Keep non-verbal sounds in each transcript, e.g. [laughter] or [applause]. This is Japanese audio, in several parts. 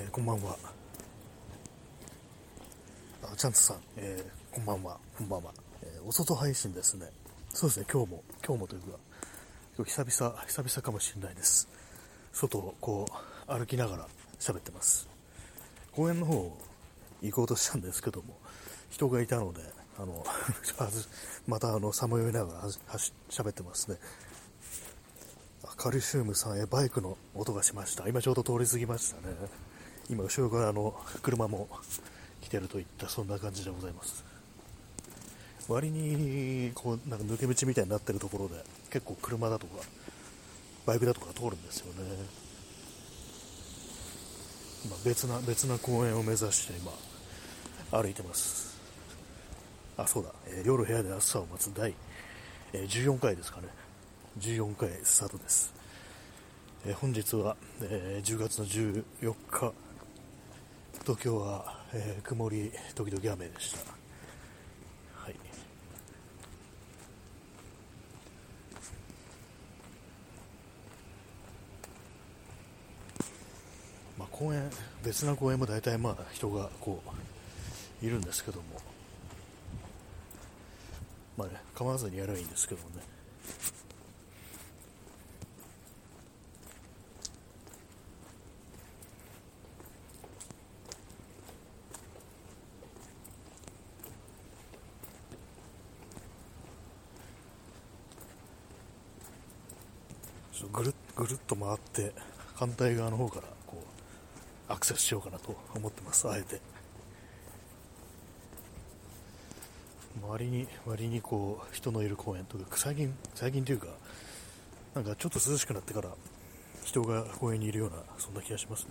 えー、こんばんは。あ、チャンツさん、えー、こんばんは、こんばんは。えー、お外配信ですね。そうですね、今日も、今日もというか、今日久々、久々かもしれないです。外をこう、歩きながら喋ってます。公園の方行こうとしたんですけども、人がいたので、あの、[laughs] またあの、さまよいながら喋ってますね。カルシウムさんへバイクの音がしました。今ちょうど通り過ぎましたね。今後ろからの車も来てるといったそんな感じでございます。割にこうなんか抜け道みたいになってるところで結構車だとかバイクだとか通るんですよね。今別な別な公園を目指して今歩いてます。あ、そうだ、えー、夜部屋で朝を待つ第、えー、14回ですかね。14回スタートです。えー、本日は、え、10月の14日、東京は、えー、曇り時々雨でした。はい。まあ、公園、別な公園も大体まあ人がこう、いるんですけども、まあね、構わずにやればいいんですけどもね。ぐるぐるっと回って反対側の方からこうアクセスしようかなと思ってますあえて。周りに割にこう人のいる公園とか最近最近というかなんかちょっと涼しくなってから人が公園にいるようなそんな気がしますね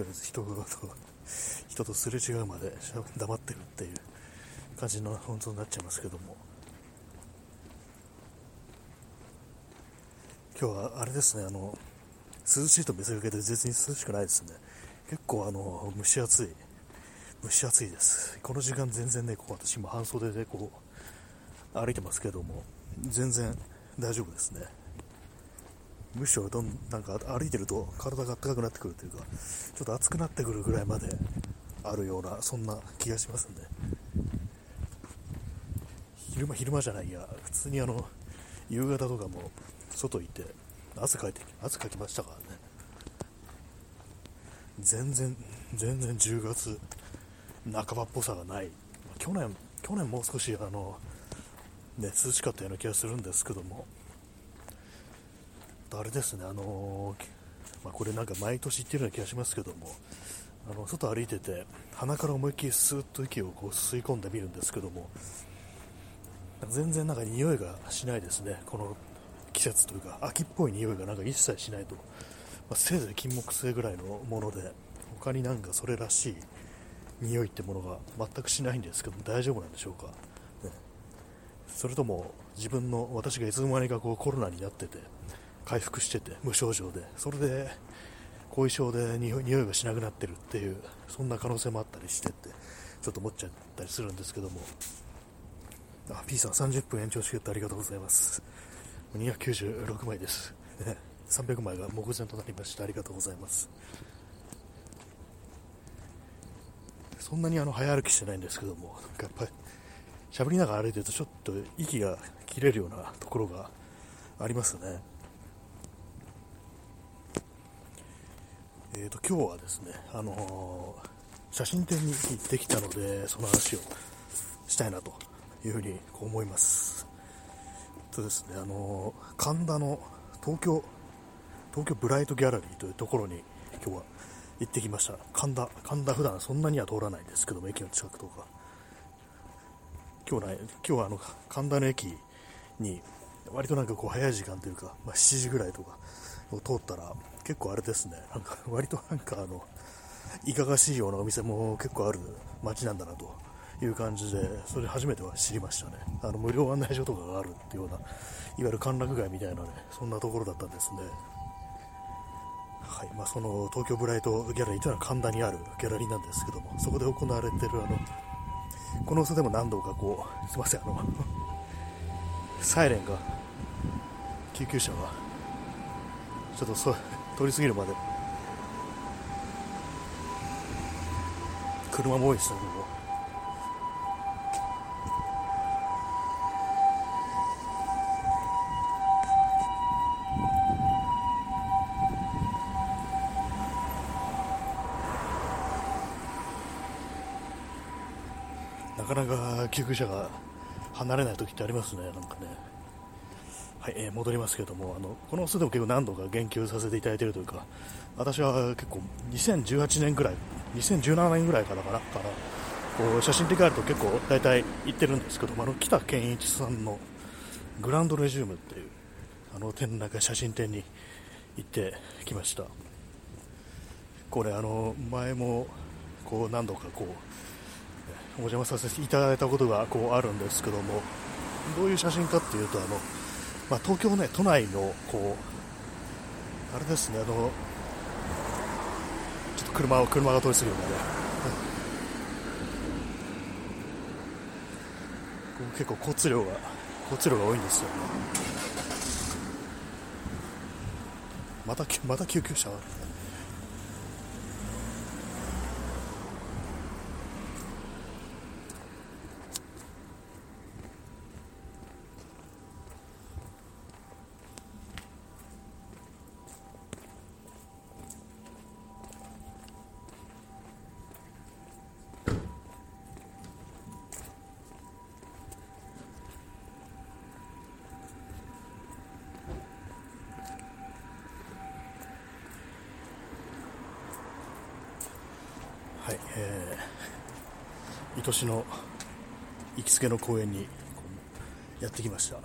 とりあえず人と人とすれ違うまで黙ってるっていう感じの本当になっちゃいますけども。今日はあれですねあの涼しいと見せかけて全然涼しくないですね。結構あの蒸し暑い。蒸し暑いです。この時間全然ねこう私今半袖でこう歩いてますけども全然大丈夫ですね。むしろどんなんか歩いてると体が暖かくなってくるというかちょっと暑くなってくるぐらいまであるようなそんな気がしますね昼間昼間じゃないや普通にあの夕方とかも外行って汗かいて汗かきましたからね。全然全然10月半ばっぽさがない。去年去年もう少しあのね涼しかったような気がするんですけども。あれですね、あのー、まあ、これなんか毎年言ってるような気がしますけども、あの外歩いてて、鼻から思いっきりスーッと息をこう吸い込んでみるんですけども、全然なんか匂いがしないですね、この季節というか、秋っぽい匂いがなんか一切しないと、まあ、せいぜい金木犀ぐらいのもので、他になんかそれらしい匂いってものが全くしないんですけど大丈夫なんでしょうか、ね、それとも自分の私がいつの間にかこうコロナになってて回復してて無症状でそれで後遺症で匂いがしなくなってるっていうそんな可能性もあったりしてってちょっと思っちゃったりするんですけども。あ P さん30分延長してってありがとうございます。296枚です。[laughs] 300枚が目前となりましたありがとうございます。そんなにあの早歩きしてないんですけどもやっぱり喋りながら歩いてるとちょっと息が切れるようなところがありますね。えーと、今日はですね、あのー、写真展に行ってきたので、その話をしたいなというふうに思います。とですね、あのー、神田の東京、東京ブライトギャラリーというところに今日は行ってきました。神田、神田普段そんなには通らないんですけども、駅の近くとか。今日ね、今日はあの、神田の駅に割となんかこう早い時間というか、まあ、7時ぐらいとかを通ったら、結構あれですね、なんか割となんかあの、いかがしいようなお店も結構ある街なんだなという感じで、それ初めては知りましたね。あの無料案内所とかがあるっていうような、いわゆる歓楽街みたいなね、そんなところだったんですね。はいまあ、その東京ブライトギャラリーというのは神田にあるギャラリーなんですけども、そこで行われているあの、この嘘でも何度かこう、すいません、あの、サイレンが、救急車が、ちょっとそ通り過ぎるまで、車も多いですね、ここ。なかなか救急車が離れない時ってありますね、なんかね。はい、えー、戻りますけれども、あのこの巣でも結構何度か言及させていただいているというか、私は結構2018年ぐらい、2017年ぐらいからかな、からこう写真で帰ると結構大体行ってるんですけども、あの北健一さんのグランドレジュームっていうあの展覧会写真展に行ってきました。これあの前もこう何度かこうお邪魔させていただいたことがこうあるんですけどもどういう写真かっていうとあの、まあ、東京ね都内のこうあれですねあのちょっと車を車が通り過ぎるんで。ね、結構交通量が交通量が多いんですよね。またまた救急車？がはい、えー、愛しの行きつけの公園にやってきました。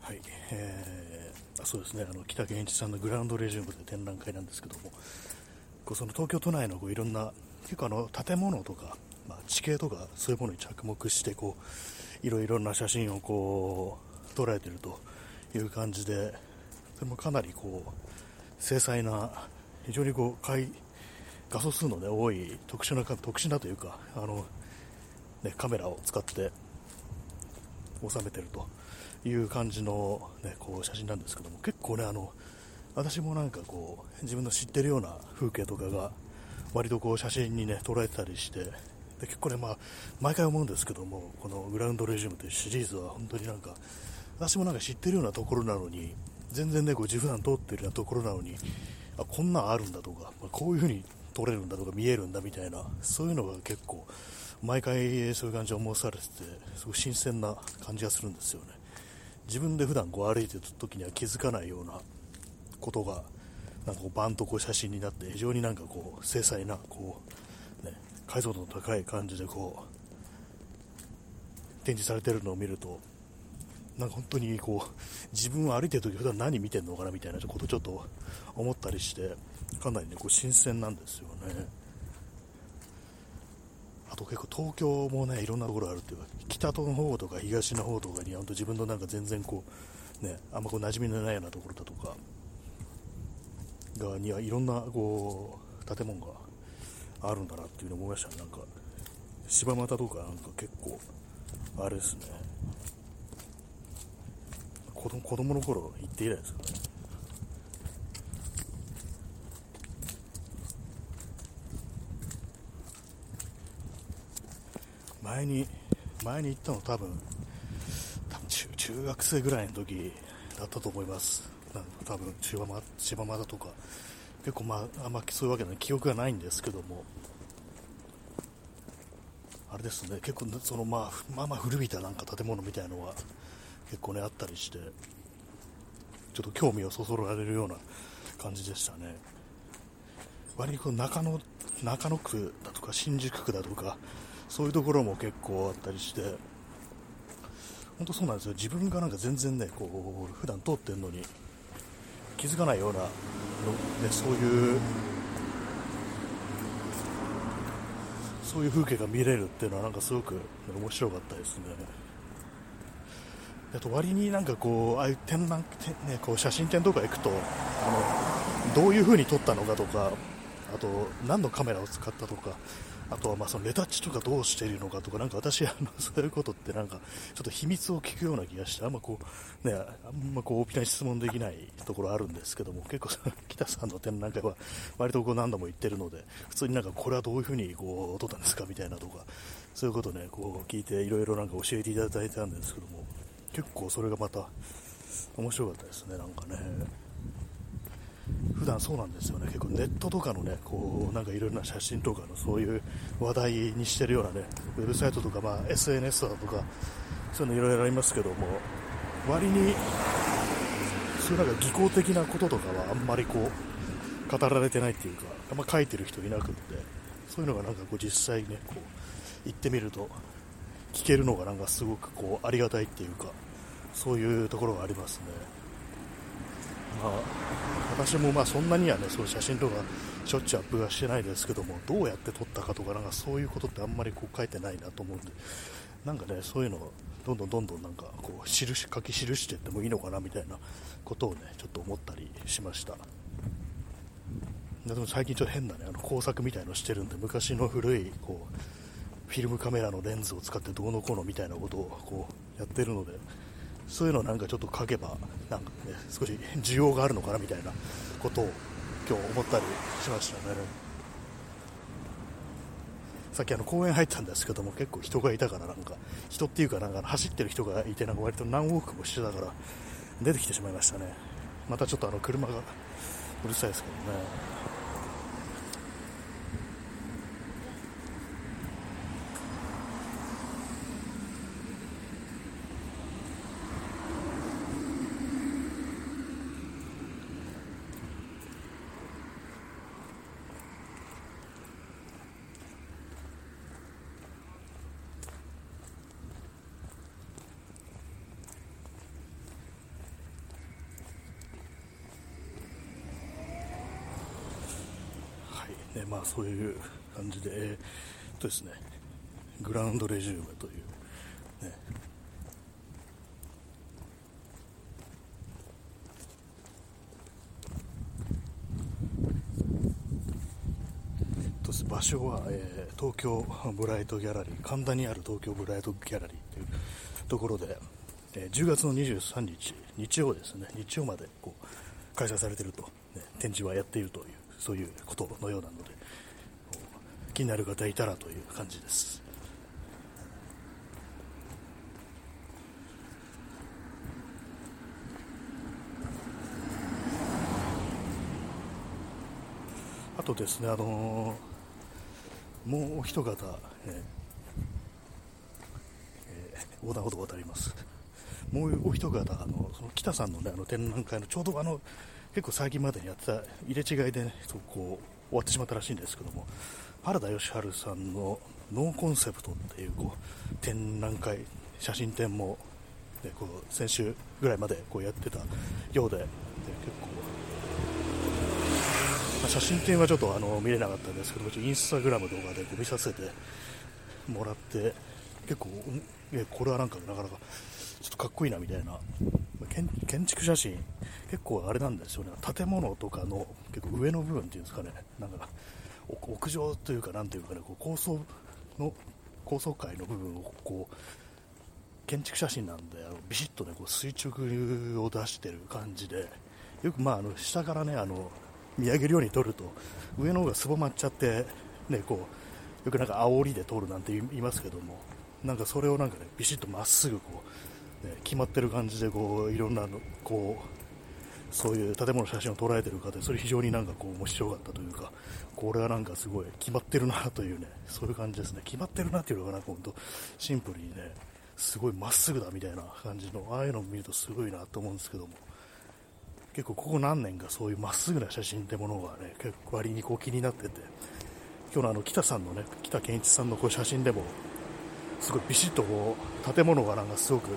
はい、えーそう北健一さんのグランドレジュームで展覧会なんですけどもこうその東京都内のこういろんな結構あの建物とか、まあ、地形とかそういうものに着目してこういろいろな写真をこう捉えているという感じでそれもかなりこう精細な非常にこう画素数の、ね、多い特殊な特殊なというかあの、ね、カメラを使って収めていると。いう感じの、ね、こう写真なんですけども結構ねあの私もなんかこう自分の知ってるような風景とかが割とこう写真にね捉えてたりしてで結構ねまあ毎回思うんですけどもこのグラウンドレジュームというシリーズは本当になんか私もなんか知ってるようなところなのに全然ねこう自分通ってるようなところなのにあこんなんあるんだとか、まあ、こういう風に撮れるんだとか見えるんだみたいなそういうのが結構毎回そういう感じを思わされててすごい新鮮な感じがするんですよね。自分で普段こう歩いてる時には気づかないようなことがなんかこうバンとこう写真になって非常になんかこう精細なこう、ね、解像度の高い感じでこう展示されてるのを見るとなんか本当にこう自分は歩いてる時普段何見てるのかなみたいなことをちょっと思ったりしてかなりねこう新鮮なんですよね。と結構東京もねいろんなところあるっていうか北の方とか東の方とかに本当自分のなんか全然こうねあんまこう馴染みのないようなところだとかがにはいろんなこう建物があるんだなっていうのを思いましたね。なんか柴又とかなんか結構あれですね。子供の頃行って以来ですからね。前に前に行ったの多分多分中中学生ぐらいの時だったと思います。なんか多分柴間柴又とか。結構まああんまそういうわけで記憶がないんですけども。あれですね。結構そのまあまあまあ古びたなんか建物みたいのは結構ねあったりして。ちょっと興味をそそられるような感じでしたね。割にこう中野中野区だとか新宿区だとかそういうところも結構あったりして本当そうなんですよ自分がなんか全然ねこう普段通ってるのに気づかないようなの、ね、そういうそういう風景が見れるっていうのはなんかすごく、ね、面白かったですね。あと割になんかこうああいう展覧、ね、こう写真展とか行くとあのどういう風に撮ったのかとかあと何のカメラを使ったとかあとはまあそのレタッチとかどうしているのかとか、なか私、あのそういうことってなんかちょっと秘密を聞くような気がして、あんまこう、ね、あんまこう大きな質問できないところあるんですけども、結構北さんの展覧会は割とこう何度も言ってるので、普通になんかこれはどういうふうにこう撮ったんですかみたいなとか、そういうことね、こう聞いていろいろなんか教えていただいたんですけども、結構それがまた面白かったですね、なんかね。段そうなんですよね、結構ネットとかのね、こうなんかいろいろな写真とかのそういう話題にしてるようなね、ウェブサイトとか、まあ、SNS だとか、そういうのいろいろありますけども、割に、そういうなんか技巧的なこととかはあんまりこう、語られてないっていうか、あんま書いてる人いなくって、そういうのがなんかこう実際ね、こう、行ってみると、聞けるのがなんかすごくこう、ありがたいっていうか、そういうところがありますね。まあ、私もまあそんなにはねそう写真とかしょっちゅうアップはしてないですけどもどうやって撮ったかとかなんかそういうことってあんまりこう書いてないなと思うんでなんかねそういうのをどんどんどんどんなんかこう印書き記していってもいいのかなみたいなことをねちょっと思ったりしました。でも最近ちょっと変なねあの工作みたいのしてるんで昔の古いこうフィルムカメラのレンズを使ってどうのこうのみたいなことをこうやってるのでそういうのなんかちょっと書けばなんか、ね、少し需要があるのかなみたいなことを今日思ったりしましたね。さっきあの公園入ったんですけども結構人がいたからなんか人っていうかなんか走ってる人がいてなんか割と何往復もしてたから出てきてしまいましたね。またちょっとあの車がうるさいですけどね。ね、まあそういう感じで、えー、とですね、グラウンドレジュームという、ね、場所は、えー、東京ブライトギャラリー神田にある東京ブライトギャラリーというところで、えー、10月の23日日曜ですね。日曜までこう開催されていると、ね、展示はやっているというそういうことのようなので気になる方いたらという感じですあとですね、あのー、もうお一方、ええー、横断歩道を渡ります。もうお一方、あのその北さんの,、ね、あの展覧会のちょうどあの結構最近までにやってた入れ違いで、ね、そこう終わってしまったらしいんですけども原田義治さんのノーコンセプトっていうこう展覧会写真展も、ね、こう先週ぐらいまでこうやってたようでで結構、まあ、写真展はちょっとあの見れなかったんですけどインスタグラム動画でこう見させてもらって結構、ね、これはなんかなかなかちょっとかっこいいなみたいな。建築写真結構あれなんですよね。建物とかの結構上の部分っていうんですかねなんか屋上というかなんていうかねこう高層の高層階の部分をこう建築写真なんであのビシッとねこう垂直を出してる感じでよくまああの下からねあの見上げるように撮ると上の方がすぼまっちゃってねこうよくなんか煽りで撮るなんて言いますけどもなんかそれをなんかねビシッとまっすぐこう、ね、決まってる感じでこういろんなのこうそういう建物の写真を捉えてる方でそれ非常になんかこう面白かったというかこれはなんかすごい決まってるなというね [laughs] そういう感じですね。決まってるなっていうのがなんか本当シンプルにねすごいまっすぐだみたいな感じのああいうのを見るとすごいなと思うんですけども結構ここ何年かそういうまっすぐな写真ってものがね、結構割にこう気になってて、今日のあの北さんのね、北健一さんのこう写真でも、すごいビシッとこう建物がなんかすごく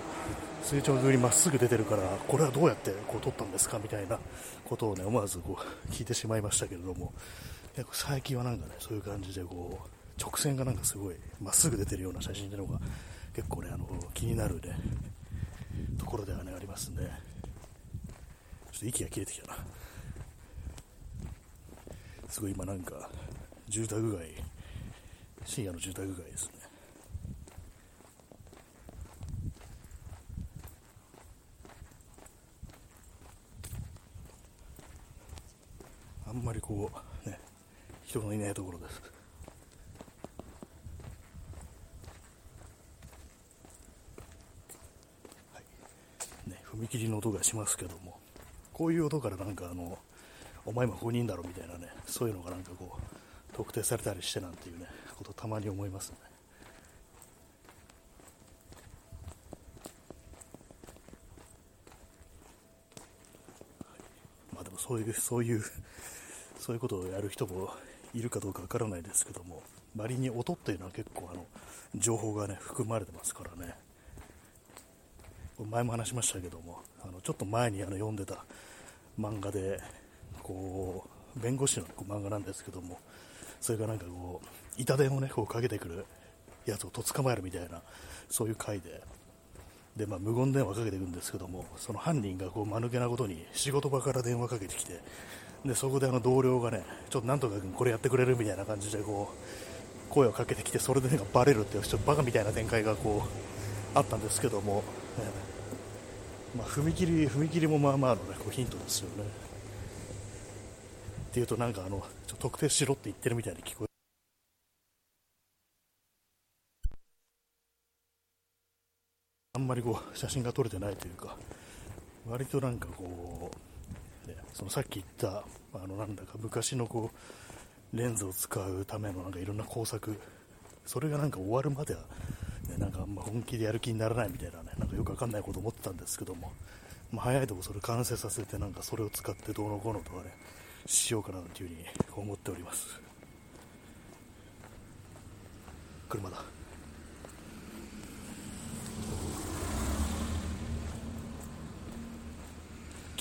垂直にまっすぐ出てるから、これはどうやってこう撮ったんですかみたいなことをね、思わずこう聞いてしまいましたけれども、最近はなんかね、そういう感じでこう、直線がなんかすごいまっすぐ出てるような写真っていうのが結構ね、あの気になるね、ところではね、ありますね。ちょっと息が切れてきたな。すごい今なんか、住宅街、深夜の住宅街です。んまりこう、ね、人のいないところです。はいね、踏切の音がしますけども、こういう音からなんかあの、お前も不人だろみたいなね、そういうのがなんかこう、特定されたりしてなんていうね、ことたまに思いますね。まあでもそういう、そういうそういうことをやる人もいるかどうかわからないですけども、割に音っていうのは結構あの情報がね含まれてますからね。前も話しましたけども、あのちょっと前にあの読んでた漫画で、こう弁護士の漫画なんですけども、それがなんかこう板電をねこうかけてくるやつをとっ捕まえるみたいな、そういう回で、でまあ、無言電話かけていくんですけども、その犯人がこう間抜けなことに仕事場から電話かけてきて、でそこであの同僚がね、ちょっとなんとか君これやってくれるみたいな感じでこう声をかけてきて、それでなんかバレるっていう、ちょっとバカみたいな展開がこうあったんですけども、えまあ、踏切踏切もまあまあの、ね、こうヒントですよね。っていうと、なんかあのちょ特定しろって言ってるみたいに聞こえあんまりこう写真が撮れてないというか、割となんかこう、そのさっき言ったあのなんだか昔のこうレンズを使うためのなんかいろんな工作それがなんか終わるまでは、ね、なんかあんま本気でやる気にならないみたいなねなんかよくわかんないこと思ってたんですけども、まあ、早いとこそれ完成させてなんかそれを使ってどうのこうのとかねしようかなというふうに思っております。車だ。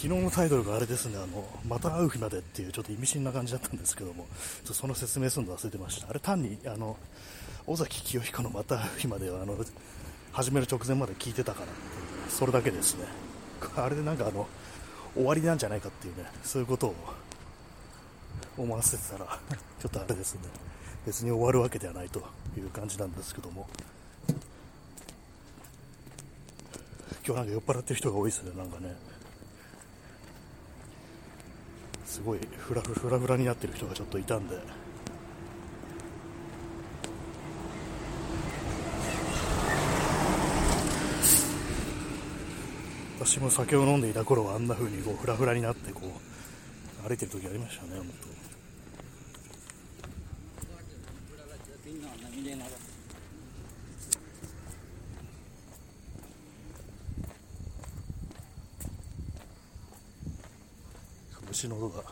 昨日のタイトルがあれですね、あの、また会う日までっていうちょっと意味深な感じだったんですけども、ちょその説明するの忘れてました。あれ単に、あの、尾崎清彦のまた会う日までは、あの、始める直前まで聞いてたからそれだけですね。あれでなんかあの、終わりなんじゃないかっていうね、そういうことを思わせてたら、ちょっとあれですね、別に終わるわけではないという感じなんですけども、今日なんか酔っ払ってる人が多いですね、なんかね。すごいフラフラフラになってる人がちょっといたんで。私も酒を飲んでいた頃はあんな風にこうフラフラになってこう歩いてる時ありましたね本当。虫の音が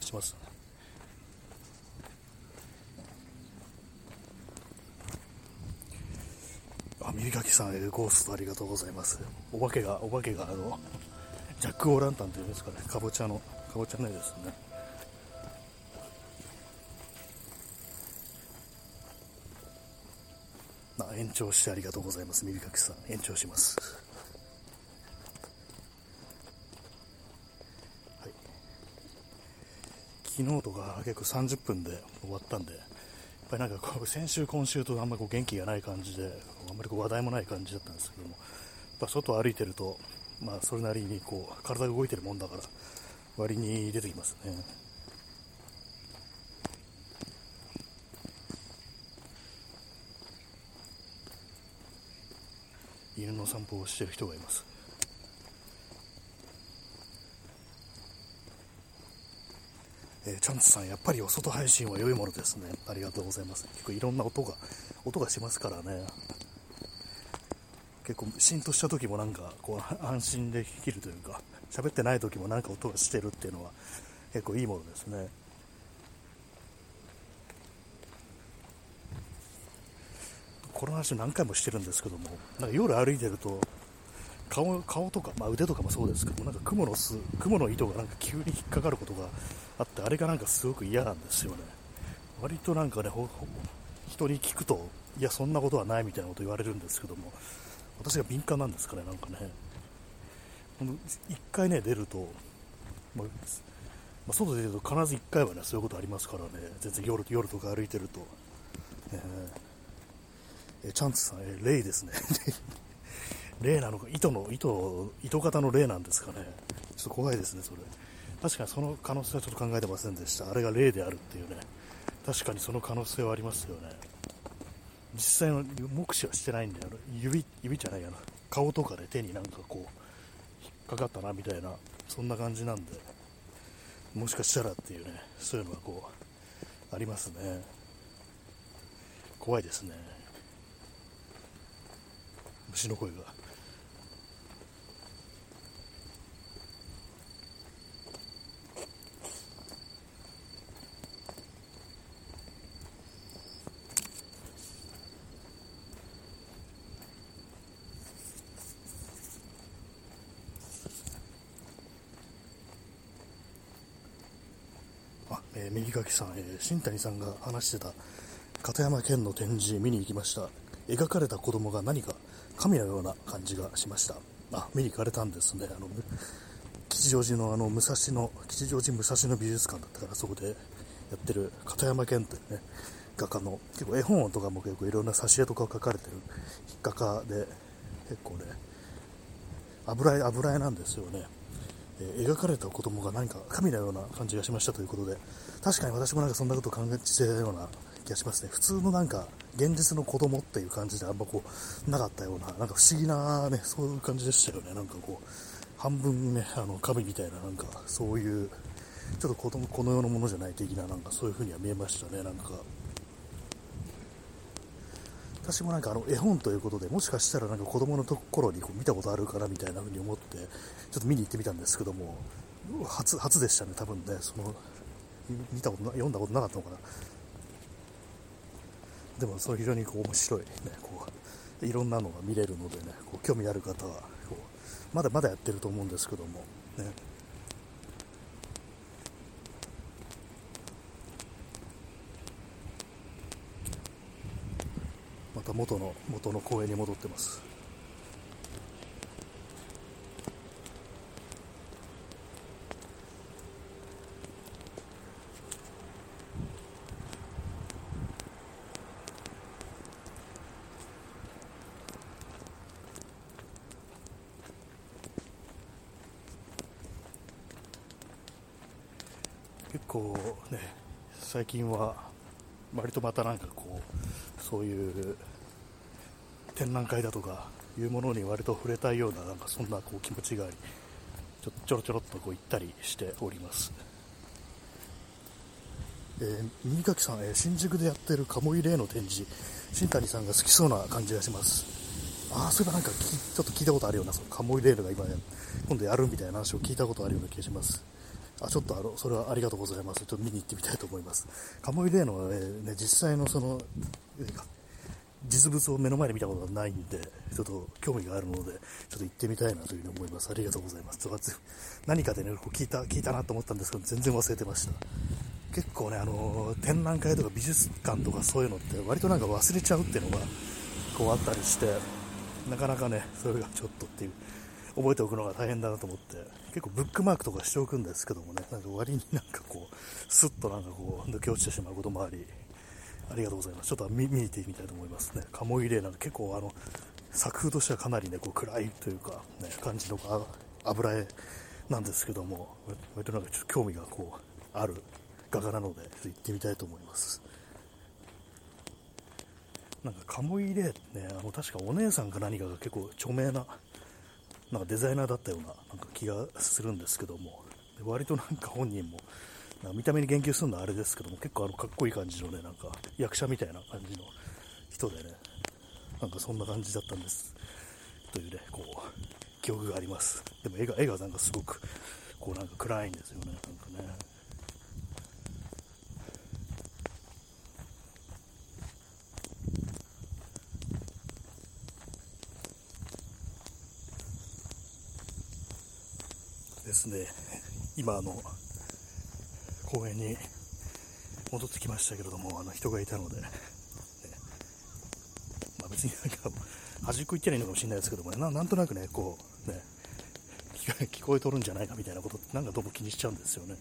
します。あ耳かきさんエゴーストありがとうございます。お化けがお化けがあのジャック・オーランタンというんですかね。かぼちゃのかぼちゃの絵ですね。あ延長してありがとうございます耳かきさん。延長します。昨日とか結構30分で終わったんで、やっぱりなんかこう先週、今週とあんまり元気がない感じで、あんまりこう話題もない感じだったんですけども、やっぱ外歩いてると、まあそれなりにこう体が動いてるもんだから、割に出てきますね。犬の散歩をしてる人がいます。えー、チャンスさん、やっぱりお外配信は良いものですね。ありがとうございます。結構いろんな音が、音がしますからね。結構浸透した時もなんかこう安心できるというか喋ってない時もなんか音がしてるっていうのは結構いいものですねこの話何回もしてるんですけどもなんか夜歩いてると顔顔とか、まあ、腕とかもそうですけどなんか雲の巣雲の糸がなんか急に引っかかることがあってあれがなんかすごく嫌なんですよね。割となんかね人に聞くといやそんなことはないみたいなこと言われるんですけども私が敏感なんですかねなんかね。1回ね出ると、まあ、まあ、外で出ると必ず1回はねそういうことありますからね。全然夜夜とか歩いてると、えー、えチャンツさん、えー、レイですね。例なのか糸の糸糸型の例なんですかね。ちょっと怖いですねそれ。確かにその可能性はちょっと考えてませんでした。あれが例であるっていうね。確かにその可能性はありますよね。実際の目視はしてないんであの指指じゃないやな。顔とかで手になんかこう引っかかったなみたいな。そんな感じなんで。もしかしたらっていうね。そういうのがこうありますね。怖いですね。虫の声がえー、右垣さん、えー、新谷さんが話してた片山健の展示見に行きました。描かれた子供が何か神のような感じがしました。あ見に行かれたんですね。あの吉祥寺のあの武蔵野吉祥寺武蔵野美術館だったからそこでやってる片山健というね画家の結構絵本とかも結構いろんな挿絵とか書かれてる画家で結構ね油絵油絵なんですよね。え描かれた子供が何か神のような感じがしましたということで確かに私もなんかそんなことを考えてたような気がしますね。普通のなんか現実の子供っていう感じであんまこうなかったようななんか不思議なねそういう感じでしたよね。なんかこう半分ねあの神みたいななんかそういうちょっと子供この世のものじゃない的ななんかそういう風には見えましたね。なんか私もなんかあの絵本ということでもしかしたらなんか子供のところにこう見たことあるかなみたいな風に思ってちょっと見に行ってみたんですけども初初でしたね多分ね。その見たこと読んだことなかったのかな。でもそれ非常にこう面白いねこういろんなのが見れるのでねこう興味ある方はこうまだまだやってると思うんですけどもね。また元の元の公園に戻ってます結構ね最近は割とまたなんかこうそういう展覧会だとかいうものに割と触れたいようななんかそんなこう気持ちがありちょちょろちょろっとこう行ったりしております。えー、新垣さん、えー、新宿でやってる鴨居霊の展示、新谷さんが好きそうな感じがします。ああ、そういえばなんかちょっと聞いたことあるような、その鴨居霊が今、今度やるみたいな話を聞いたことあるような気がします。あ、ちょっとあの、それはありがとうございます。ちょっと見に行ってみたいと思います。鴨居霊の、ね、ね、実際のその、実物を目の前で見たことがないんで、ちょっと興味があるので、ちょっと行ってみたいなというふうに思います。ありがとうございます。何かでね、こう聞いた、聞いたなと思ったんですけど、全然忘れてました。結構ね、あの展覧会とか美術館とかそういうのって割となんか忘れちゃうっていうのがこうあったりしてなかなかねそれがちょっとっていう覚えておくのが大変だなと思って結構ブックマークとかしておくんですけどもねなんか割になんかこうスッとなんかこう抜け落ちてしまうこともありありがとうございます。ちょっと見に行ってみたいと思いますね。鴨入れなんで結構あの、作風としてはかなりね、こう暗いというか、ね、感じの油絵なんですけども、割となんかちょっと興味がこう、ある画家なので、ちょっと行ってみたいと思います。なんか鴨入れね、あの確かお姉さんか何かが結構著名な、なんかデザイナーだったようななんか気がするんですけども、割となんか本人も見た目に言及するのはあれですけども、結構あのかっこいい感じのね、なんか役者みたいな感じの人でね、なんかそんな感じだったんですというね、こう、記憶があります。でも絵が、絵がなんかすごく、こうなんか暗いんですよね、なんかね。ですね、今あの、公園に戻ってきましたけれども、あの人がいたので、ね、まあ、別になんか端っこ行ってないのかもしれないですけどもね、なんとなくね、こう、ね、聞こえとるんじゃないかみたいなことってなんかどうも気にしちゃうんですよね。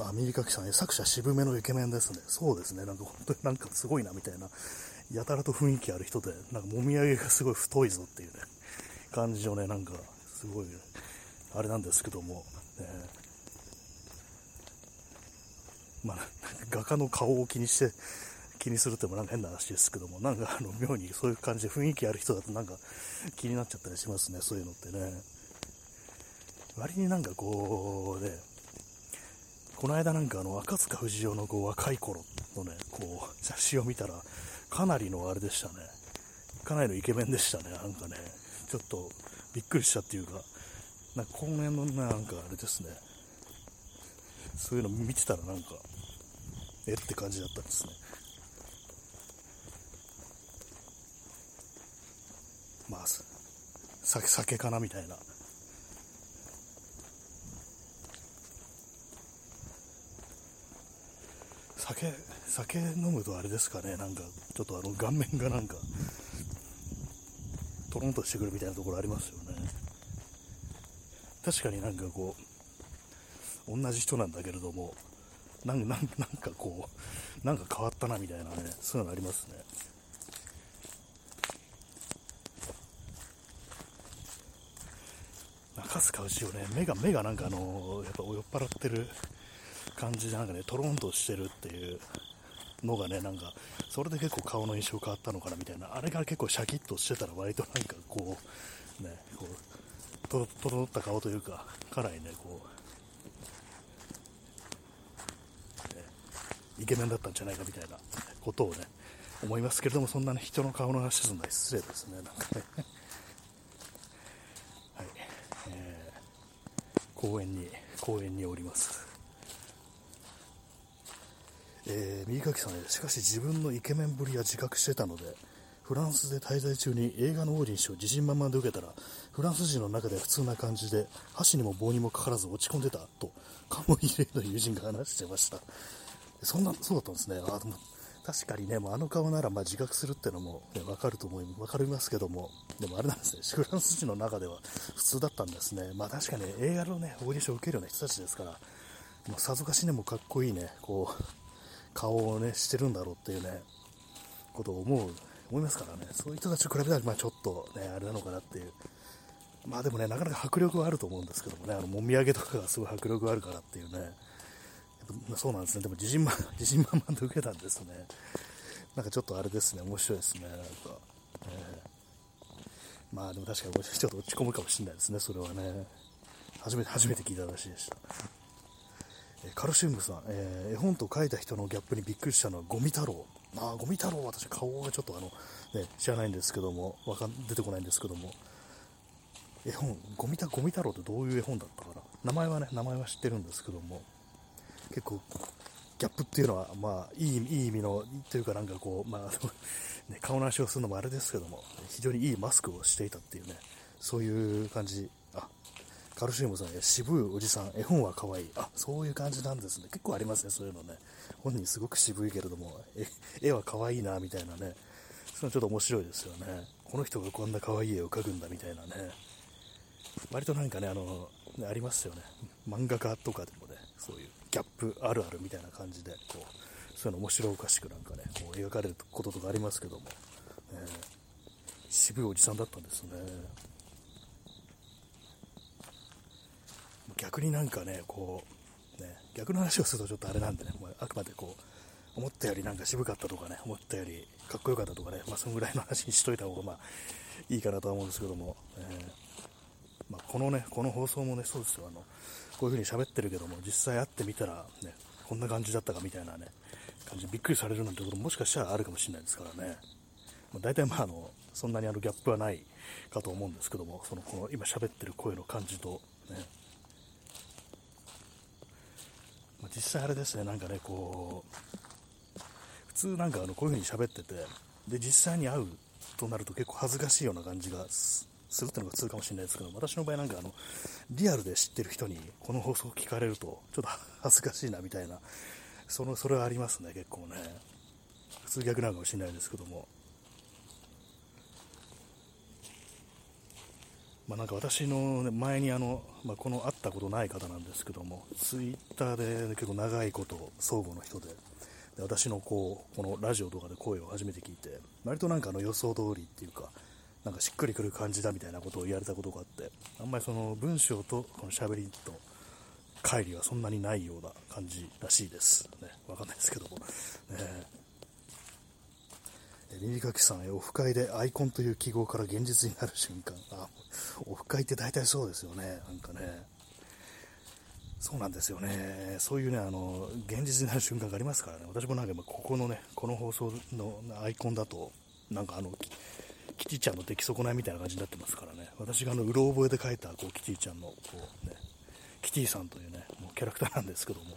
アメリカ記者ね、作者渋めのイケメンですね。そうですね、なんか本当になんかすごいなみたいな、やたらと雰囲気ある人で、なんかもみあげがすごい太いぞっていうね、感じのね、なんかすごい、あれなんですけども、ね、まあ、画家の顔を気にして、気にするってもなんか変な話ですけども、なんかあの妙にそういう感じで雰囲気ある人だとなんか気になっちゃったりしますね、そういうのってね。割になんかこうね、この間なんかあの赤塚不二夫のこう若い頃のね、こう写真を見たらかなりのあれでしたね。かなりのイケメンでしたね、なんかね。ちょっとびっくりしたっていうか、なんかこの辺のなんかあれですね。そういうの見てたらなんか、えって感じだったんですね。まあ、酒酒かなみたいな。酒、酒飲むとあれですかね、なんか、ちょっとあの顔面がなんか、トロンとしてくるみたいなところありますよね。確かになんかこう、同じ人なんだけれども、なんなんなんかこう、なんか変わったなみたいなね、そういうのありますね。中須川氏をね、目が、目がなんかあの、やっぱ酔っ払ってる感じでなんかね、トロンとしてるっていうのがね、なんか、それで結構顔の印象変わったのかなみたいな、あれから結構シャキッとしてたら割となんかこう、ね、こう、とろとろった顔というか、かなりね、こう、ね、イケメンだったんじゃないかみたいなことをね、思いますけれども、そんなね、人の顔の話するのは失礼ですね、なんかね。はい、えー、公園に、公園におります。えー、右垣さんね、しかし自分のイケメンぶりは自覚してたので、フランスで滞在中に映画のオーディションを自信満々で受けたら、フランス人の中では普通な感じで、箸にも棒にもかからず落ち込んでたと、カモイレの友人が話してました。そんな、そうだったんですね。あでも確かにね、もうあの顔ならま自覚するってのも、ね、分かると思い、分かりますけども、でもあれなんですね、フランス人の中では普通だったんですね。まあ確かに映画のね、オーディションを受けるような人たちですから、もうさぞかしね、もかっこいいね、こう、顔をね、してるんだろうっていうね、ことを思う、思いますからね、そういう人たちと比べたら、まあちょっとね、あれなのかなっていう。まあでもね、なかなか迫力はあると思うんですけどもね、あの、もみあげとかがすごい迫力があるからっていうね、そうなんですね、でも自信満 [laughs] 自信満々で受けたんですね。なんかちょっとあれですね、面白いですね、なんか。えー、まあでも確かにちょっと落ち込むかもしれないですね、それはね。初めて、初めて聞いたらしいでした。カルシウムさん、えー、絵本と書いた人のギャップにびっくりしたのはゴミ太郎。まあゴミ太郎、私顔がちょっとあの、ね、知らないんですけども、わかん出てこないんですけども、絵本、ゴミたゴミ太郎ってどういう絵本だったかな。名前はね、名前は知ってるんですけども、結構、ギャップっていうのは、まあ、いいいい意味の、というかなんかこう、まあ、[laughs] ね、顔の話をするのもあれですけども、非常にいいマスクをしていたっていうね、そういう感じカルシウムさんや渋いおじさん、絵本は可愛い。あ、そういう感じなんですね。結構ありますね、そういうのね。本人すごく渋いけれども、絵は可愛いな、みたいなね。そういうのちょっと面白いですよね。この人がこんな可愛い絵を描くんだ、みたいなね。割となんかね、あの、ありますよね。漫画家とかでもね、そういうギャップあるあるみたいな感じで、こう、そういうの面白おかしくなんかね、こう描かれることとかありますけども、えー、渋いおじさんだったんですね。逆になんかね、こう、ね、逆の話をするとちょっとあれなんでね、もうあくまでこう、思ったよりなんか渋かったとかね、思ったよりかっこよかったとかね、まあ、そのぐらいの話にしといた方がまあいいかなとは思うんですけども、えー、まあ、このね、この放送もね、そうですよ、あの、こういう風に喋ってるけども、実際会ってみたら、ね、こんな感じだったかみたいなね、感じでびっくりされるなんてことももしかしたらあるかもしれないですからね。まあ、大体まああの、そんなにあのギャップはないかと思うんですけども、そのこの今喋ってる声の感じと、ね、まあ、実際あれですね、なんかね、こう、普通なんかあのこういう風に喋ってて、で、実際に会うとなると結構恥ずかしいような感じがするっていうのが普通かもしれないですけど、私の場合なんかあの、リアルで知ってる人にこの放送を聞かれると、ちょっと恥ずかしいなみたいな、その、それはありますね、結構ね。普通逆なのかもしれないですけども。まあ、なんか私の、前にあの、まあ、この会ったことない方なんですけども、ツイッターで、結構長いこと相互の人で、で私のこうこのラジオとかで声を初めて聞いて、割となんかあの予想通りっていうか、なんかしっくりくる感じだみたいなことを言われたことがあって、あんまりその文章とこの喋りと乖離はそんなにないような感じらしいです。ね、わかんないですけども。ね耳かきさん、オフ会でアイコンという記号から現実になる瞬間。あ、オフ会って大体そうですよね。なんかね。そうなんですよね。そういうね、あの、現実になる瞬間がありますからね。私もなんかここのね、この放送のアイコンだと、なんかあの、キティちゃんの出来損ないみたいな感じになってますからね。私があの、うろ覚えで書いた、こう、キティちゃんの、こうね、キティさんというね、もうキャラクターなんですけども、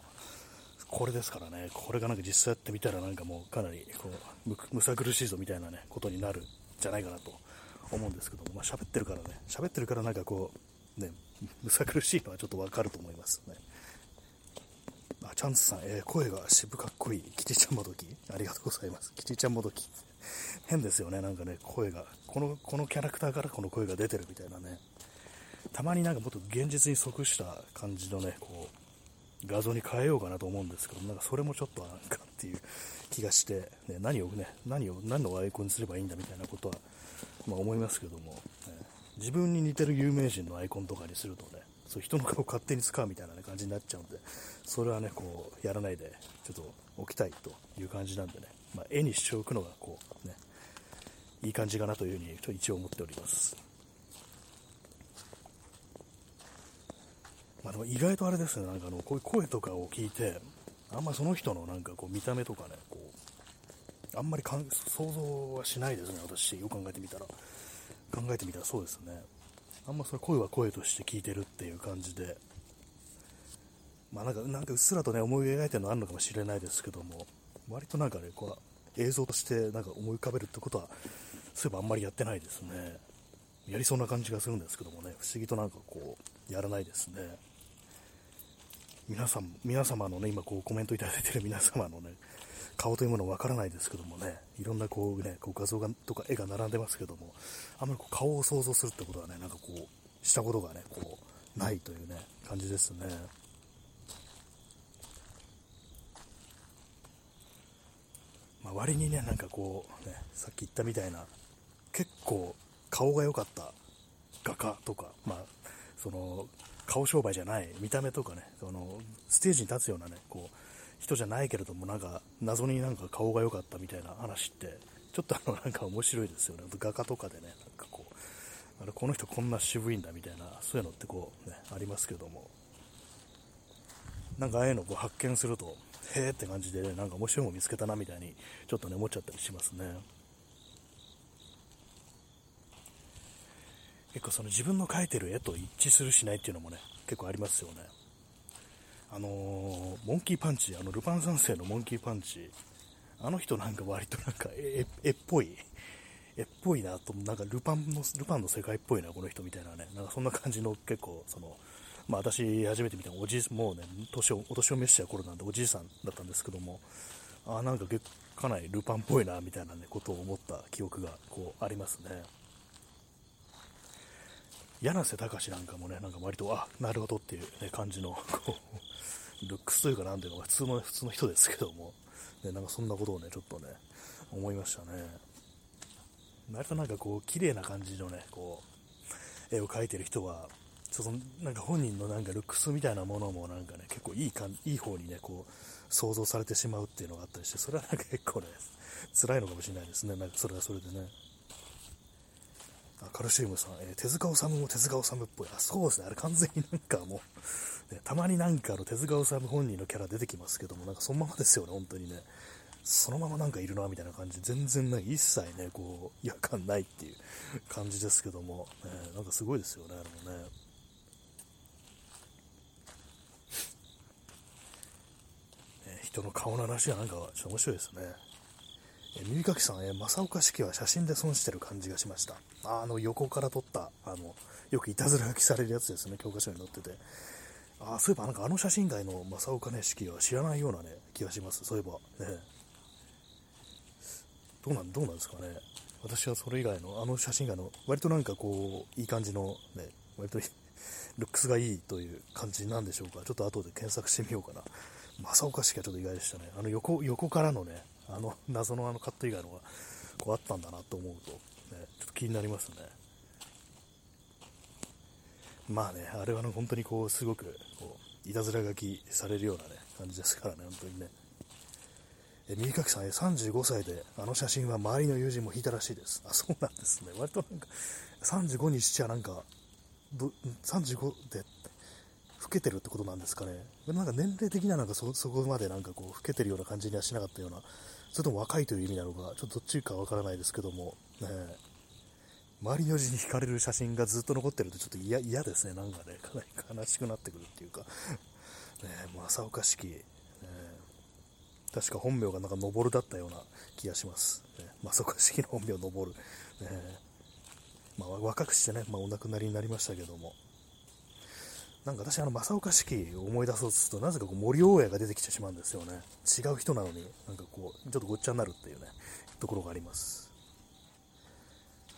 これですからね、これがなんか実際やってみたらなんかもうかなりこうむさ苦しいぞみたいなね、ことになるんじゃないかなと思うんですけども、まあ、喋ってるからね、喋ってるからなんかこう、ね、むさ苦しいのはちょっとわかると思いますね。あ、チャンスさん、えー、声が渋かっこいい。キティちゃんもどき。ありがとうございます。キティちゃんもどき。変ですよね、なんかね、声が。この、このキャラクターからこの声が出てるみたいなね。たまになんかもっと現実に即した感じのね、こう、画像に変えようかなと思うんですけど、なんかそれもちょっとなんかっていう気がして、ね、何をね、何を、何のアイコンにすればいいんだみたいなことは、まあ、思いますけども、ね、自分に似てる有名人のアイコンとかにするとね、そう人の顔を勝手に使うみたいな、ね、感じになっちゃうんで、それはね、こう、やらないで、ちょっと置きたいという感じなんでね、まあ、絵にしておくのが、こう、ね、いい感じかなというふうに、一応思っております。まあ、でも意外とあれですね、なんかあのこういう声とかを聞いて、あんまその人のなんかこう見た目とかね、こうあんまりかん想像はしないですね、私、よく考えてみたら。考えてみたらそうですね。あんまそれ声は声として聞いてるっていう感じで、まあなんか、なんかうっすらとね、思い描いてるのあるのかもしれないですけども、割となんかね、こう映像としてなんか思い浮かべるってことは、そういえばあんまりやってないですね。やりそうな感じがするんですけどもね、不思議となんかこう、やらないですね。皆さん、皆様のね、今こうコメントいただいてる皆様のね、顔というものわからないですけどもね、いろんなこうね、こう画像がとか絵が並んでますけども、あんまりこう顔を想像するってことはね、なんかこう、したことがね、こう、ないというね、感じですね。まあ、割にね、なんかこう、ね、さっき言ったみたいな、結構顔が良かった画家とか、まあ、その、顔商売じゃない、見た目とかね、そのステージに立つようなね、こう、人じゃないけれども、なんか、謎になんか顔が良かったみたいな話って、ちょっとあの、なんか面白いですよね。画家とかでね、なんかこう、あれこの人こんな渋いんだみたいな、そういうのってこう、ね、ありますけども、なんかああいうのを発見すると、へーって感じでね、なんか面白いもの見つけたなみたいに、ちょっとね、思っちゃったりしますね。結構その自分の描いてる絵と一致するしないっていうのもね、結構ありますよね。あのー、モンキーパンチ、あの、ルパン三世のモンキーパンチ、あの人なんか割となんか絵っぽい、絵っぽいなと、なんかルパンの、ルパンの世界っぽいな、この人みたいなね、なんかそんな感じの結構、その、まあ私初めて見たおじ、もうね、年を、お年を召した頃なんでおじいさんだったんですけども、あなんかかなりルパンっぽいな、みたいなね、ことを思った記憶が、こう、ありますね。柳瀬隆なんかもね、なんか割と、あ、なるほどっていう、ね、感じの、こう、ルックスというかなんていうのが普通の、普通の人ですけども、ね、なんかそんなことをね、ちょっとね、思いましたね。割となんかこう、綺麗な感じのね、こう、絵を描いてる人は、そのなんか本人のなんかルックスみたいなものもなんかね、結構いいかいい方にね、こう、想像されてしまうっていうのがあったりして、それはなんか結構ね、辛いのかもしれないですね、なんかそれはそれでね。カルシウムさん、えー、手塚治虫も手塚治虫っぽい。あ、そうですね。あれ完全になんかもう、ね、たまになんかあの手塚治虫本人のキャラ出てきますけども、なんかそのままですよね、本当にね。そのままなんかいるなみたいな感じ全然ね一切ねこう違和感ないっていう感じですけども、ね、なんかすごいですよねあれもね人の顔の話はなんかちょっと面白いですね。え耳かきさん、え正岡式は写真で損してる感じがしました。あの横から撮った、あの、よくいたずら書きされるやつですね、教科書に載ってて。あそういえばなんかあの写真外の正岡ね、式は知らないようなね、気がします。そういえば。ね。どうなん、どうなんですかね。私はそれ以外の、あの写真外の、割となんかこう、いい感じの、ね、割とルックスがいいという感じなんでしょうか。ちょっと後で検索してみようかな。正岡式はちょっと意外でしたね。あの横横からのね、あの [laughs] 謎のあのカット以外のがこうあったんだなと思うと、ね、ちょっと気になりますね。まあね、あれは、ね、本当にこうすごくこういたずら書きされるような、ね、感じですからね、本当にね。え右かきさん、35歳であの写真は周りの友人も引いたらしいです。あ、そうなんですね。割となんか35にしちゃなんか、35で老けてるってことなんですかね。なんか年齢的にはなんかそそこまでなんかこう老けてるような感じにはしなかったような、それとも若いという意味なのか、ちょっとどっちかわからないですけども、ね、周りの字に惹かれる写真がずっと残ってるとちょっと嫌ですね、なんかね、かなり悲しくなってくるっていうか、ね、正岡式、ね、確か本名がなんか登だったような気がします。ね、正岡式の本名登る。ねまあ、若くしてね、まあ、お亡くなりになりましたけども、なんか私、あの、正岡式を思い出そうとすると、なぜかこう森大家が出てきてしまうんですよね。違う人なのに、なんかこう、ちょっとごっちゃになるっていうね、ところがあります。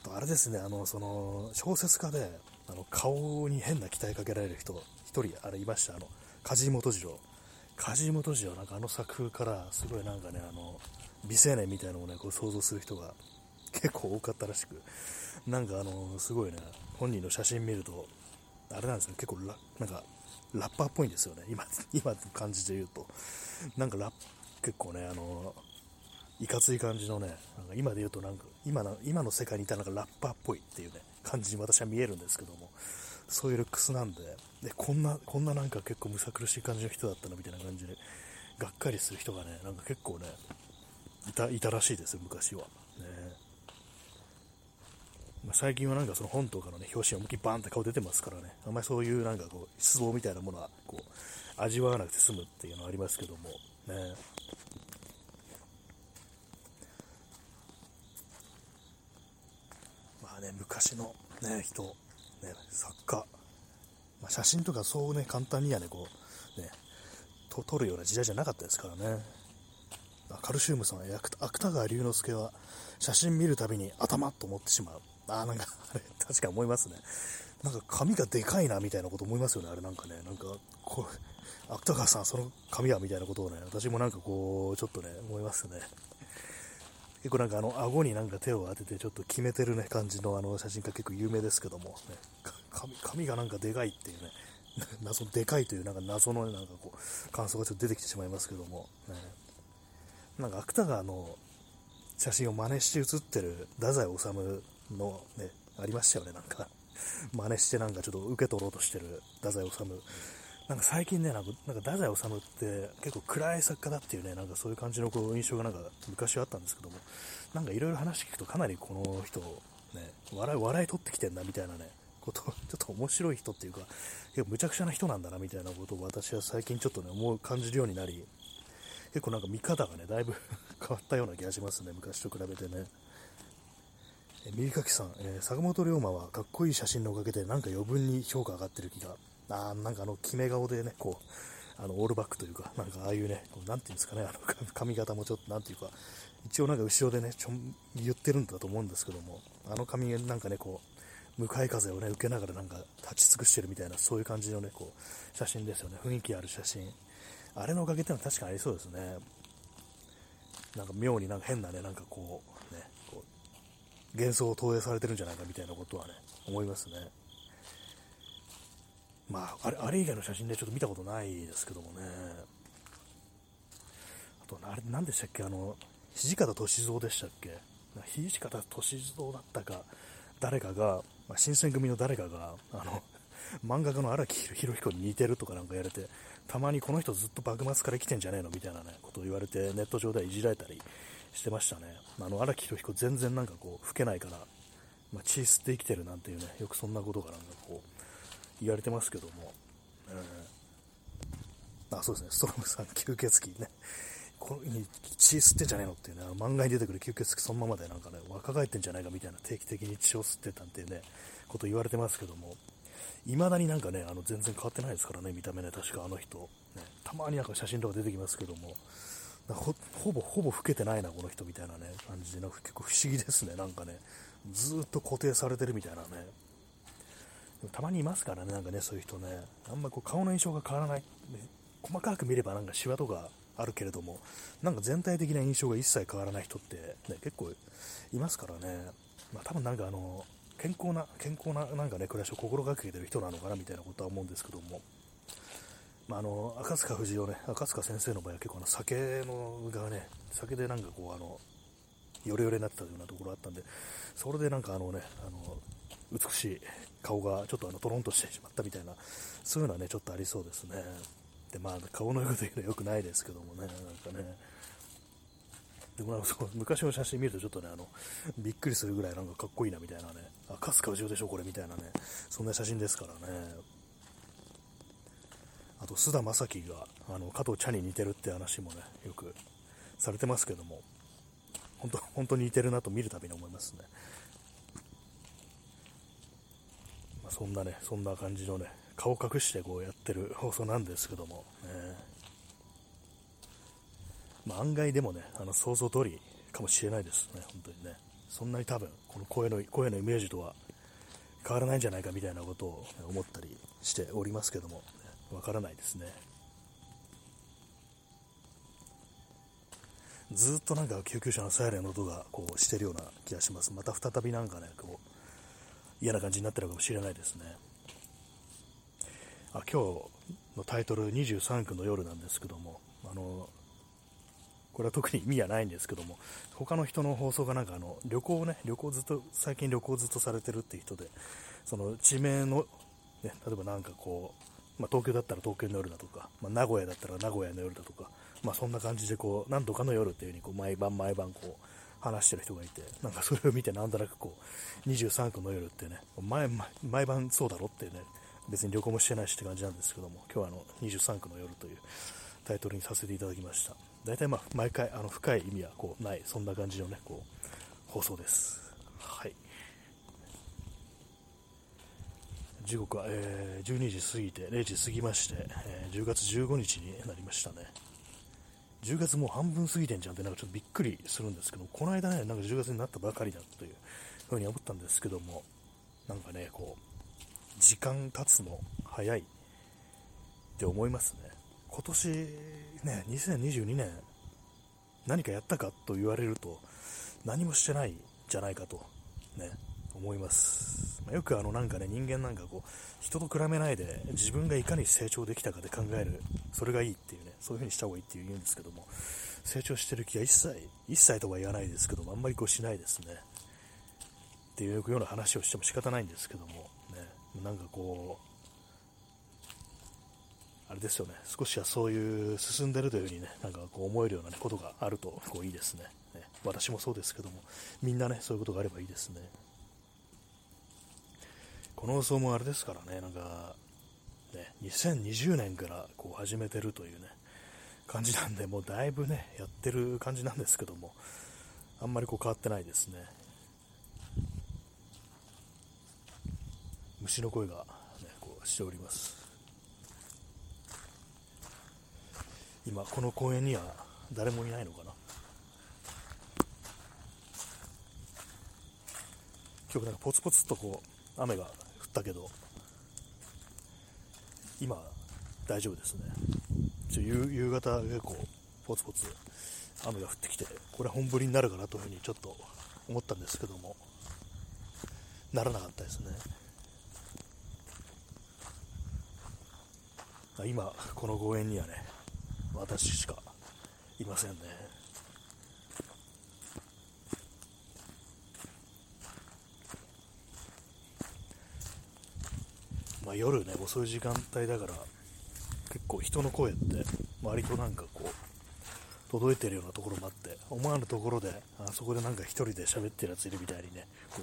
あれですね、あの、その、小説家で、あの、顔に変な期待かけられる人、一人、あれいました、あの、梶本次郎。梶本次郎、なんかあの作風から、すごいなんかね、あの、美青年みたいなのをね、こう想像する人が結構多かったらしく、なんかあの、すごいね、本人の写真見ると、あれなんですよ、結構ラ、なんか、ラッパーっぽいんですよね、今、[laughs] 今の感じで言うと。なんかラ、結構ね、あの、いかつい感じのね、なんか今で言うとなんか、今の、今の世界にいたなんかラッパーっぽいっていうね、感じに私は見えるんですけども、そういうルックスなんで、で、こんな、こんななんか結構むさ苦しい感じの人だったなみたいな感じで、がっかりする人がね、なんか結構ね、いた、いたらしいですよ、昔は。まあ、最近はなんかその本とかのね、表紙思いっきバーンって顔出てますからね、あんまりそういうなんかこう、失望みたいなものは、こう、味わわなくて済むっていうのはありますけども、ね。まあね、昔のね、人、ね、作家、まあ、写真とかそうね、簡単にはね、こう、ね、と撮るような時代じゃなかったですからね。カルシウムさん、芥川龍之介は写真見るたびに頭と思ってしまう。あなんか、あれ、確かに思いますね。なんか髪がでかいなみたいなこと思いますよね、あれなんかね。なんか、こう、芥川さん、その髪はみたいなことをね、私もなんかこう、ちょっとね、思いますね。結構なんかあの、顎になんか手を当ててちょっと決めてるね、感じのあの写真家結構有名ですけども、ね、髪髪がなんかでかいっていうね、[laughs] 謎、でかいというなんか謎の、なんかこう、感想がちょっと出てきてしまいますけども、ね、なんか芥川の写真を真似して写ってる太宰治のね、ありましたよね、なんか。[laughs] 真似してなんかちょっと受け取ろうとしてる太宰治。なんか最近ね、なんかなんか太宰治って結構暗い作家だっていうね、なんかそういう感じのこう印象がなんか昔はあったんですけども、なんかいろいろ話聞くとかなりこの人、ね、笑い、笑い取ってきてんだみたいなね、こと、[laughs] ちょっと面白い人っていうか、結構無茶苦茶な人なんだなみたいなことを私は最近ちょっとね、思う、感じるようになり、結構なんか見方がね、だいぶ [laughs] 変わったような気がしますね、昔と比べてね。右かきさん、えー、坂本龍馬はかっこいい写真のおかげでなんか余分に評価上がってる気が、あなんかあの決め顔でね、こう、あのオールバックというか、なんかああいうね、こうなんていうんですかね、あの髪型もちょっとなんていうか、一応なんか後ろでね、ちょん言ってるんだと思うんですけども、あの髪なんかね、こう、向かい風をね、受けながらなんか立ち尽くしてるみたいな、そういう感じのね、こう、写真ですよね、雰囲気ある写真。あれのおかげってのは確かにありそうですね。なんか妙になんか変なね、なんかこう、幻想を投影されてるんじゃないかみたいなことはね、思いますね。まあ、あれあれ以外の写真でちょっと見たことないですけどもね。あと、あれ、何でしたっけ？あの、土方歳三でしたっけ？土方歳三だったか、誰かが、まあ、新選組の誰かが、あの、[laughs] 漫画家の荒木博彦に似てるとかなんか言われて、たまにこの人ずっと幕末から来てんじゃねえのみたいなね、ことを言われて、ネット上ではいじられたりしてましたね。あの、荒木博彦全然なんかこう、老けないから、まあ、血吸って生きてるなんていうね、よくそんなことがなんかこう、言われてますけども、えー、あ、そうですね、ストロムさん、吸血鬼ね、こに血吸ってんじゃねえのっていうね、漫画に出てくる吸血鬼そのままでなんかね、若返ってんじゃないかみたいな定期的に血を吸ってたんていうね、こと言われてますけども、未だになんかね、あの全然変わってないですからね、見た目ね、確かあの人。ね、たまになんか写真とか出てきますけども、ほほぼほぼ老けてないな、この人みたいなね、感じで、なんか結構不思議ですね、なんかね、ずっと固定されてるみたいなね。でもたまにいますからね、なんかね、そういう人ね、あんまこう顔の印象が変わらない、ね細かく見ればなんかシワとかあるけれども、なんか全体的な印象が一切変わらない人って、ね、結構いますからね、まあ、多分なんかあの、健康な、健康ななんかね、暮らしを心がけてる人なのかなみたいなことは思うんですけども、まあ、あの赤塚不二夫ね、赤塚先生の場合は結構あの酒のがね、酒でなんかこう、あの、ヨレヨレになってたようなところあったんで、それでなんかあのね、あの、美しい顔がちょっとあのトロンとしてしまったみたいな、そういうのはね、ちょっとありそうですね。で、まあ、顔の良くというのは良くないですけどもね、なんかね。でもそう昔の写真見るとちょっとね、あの、びっくりするぐらいなんかかっこいいなみたいなね、あ、春日氏夫でしょ、これみたいなね、そんな写真ですからね。あと、菅田将暉が、あの、加藤茶に似てるって話もね、よくされてますけども、本当、本当に似てるなと見るたびに思いますね。まあ、そんなね、そんな感じのね、顔隠してこうやってる放送なんですけども、ね、まあ、案外でもね、あの想像通りかもしれないですね、本当にね。そんなに多分、この声の声のイメージとは変わらないんじゃないかみたいなことを思ったりしておりますけども、わからないですね。ずっとなんか救急車のサイレンの音がこうしてるような気がします。また再びなんかね、こう嫌な感じになってるかもしれないですね。あ今日のタイトル23区の夜なんですけども、あのこれは特に意味はないんですけども、他の人の放送がなんかあの旅行をね、旅行ずっと、最近旅行ずっとされてるっていう人で、その地名の、ね、例えばなんかこう、まあ、東京だったら東京の夜だとか、まあ、名古屋だったら名古屋の夜だとか、まあ、そんな感じでこう、何とかの夜っていう風にこう毎晩毎晩こう、話してる人がいて、なんかそれを見てなんとなくこう、23区の夜ってね、毎毎晩そうだろってね、別に旅行もしてないしって感じなんですけども、今日はあの23区の夜というタイトルにさせていただきました。大体まあ毎回あの深い意味はこうない、そんな感じのね、こう放送です。はい。時刻は、えー、12時過ぎて、0時過ぎまして、えー、10月15日になりましたね。10月もう半分過ぎてんじゃんってなんかちょっとびっくりするんですけど、この間ね、なんか10月になったばかりだというふうに思ったんですけども、なんかね、こう、時間経つの早いって思いますね。今年ね、2022年何かやったかと言われると何もしてないじゃないかとね、思います。まあ、よくあのなんかね、人間なんかこう、人と比べないで自分がいかに成長できたかで考える、それがいいっていうね、そういう風にした方がいいって言うんですけども、成長してる気は一切、一切とは言わないですけども、あんまりこうしないですね。っていうような話をしても仕方ないんですけどもね、なんかこう、あれですよね、少しはそういう進んでるというふうにね、なんかこう思えるような、ね、ことがあるとこういいですねね。私もそうですけども、みんなね、そういうことがあればいいですね。この放送もあれですからね、なんか、ね、2020年からこう始めてるというね、感じなんで、もうだいぶね、やってる感じなんですけども、あんまりこう変わってないですね。虫の声が、ね、こうしております。今この公園には誰もいないのかな。今日なんかポツポツとこう雨がったけど。今大丈夫ですね。ちょ夕夕方結構ポツポツ雨が降ってきてこれ本降りになるかなというふうにちょっと思ったんですけども。ならなかったですね。今この公園にはね私しかいませんね。まあ、夜ね、遅い時間帯だから、結構人の声って割となんかこう、届いてるようなところもあって、思わぬところで、あそこでなんか一人で喋ってるやついるみたいにね、こ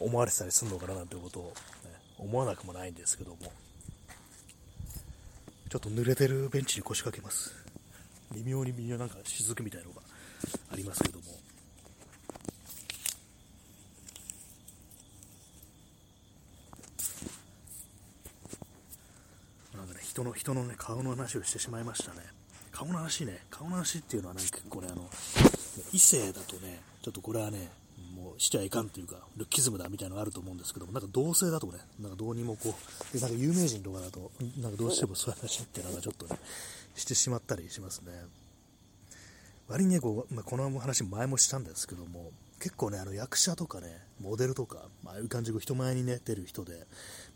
う、思われてたりするのかななんてことを、ね、思わなくもないんですけども、ちょっと濡れてるベンチに腰掛けます。微妙に微妙なんか雫みたいなのがありますけども、人の、人のね、顔の話をしてしまいましたね。顔の話ね、顔の話っていうのはね、結構ね、あの、異性だとね、ちょっとこれはね、もうしちゃいかんというか、ルッキズムだみたいなのがあると思うんですけども、なんか同性だとね、なんかどうにもこう、でなんか有名人とかだと、なんかどうしてもそういう話ってなんかちょっとね、してしまったりしますね。割にね、こう、ま、この話前もしたんですけども、結構ね、あの役者とかね、モデルとか、まああいう感じで人前にね、出る人で、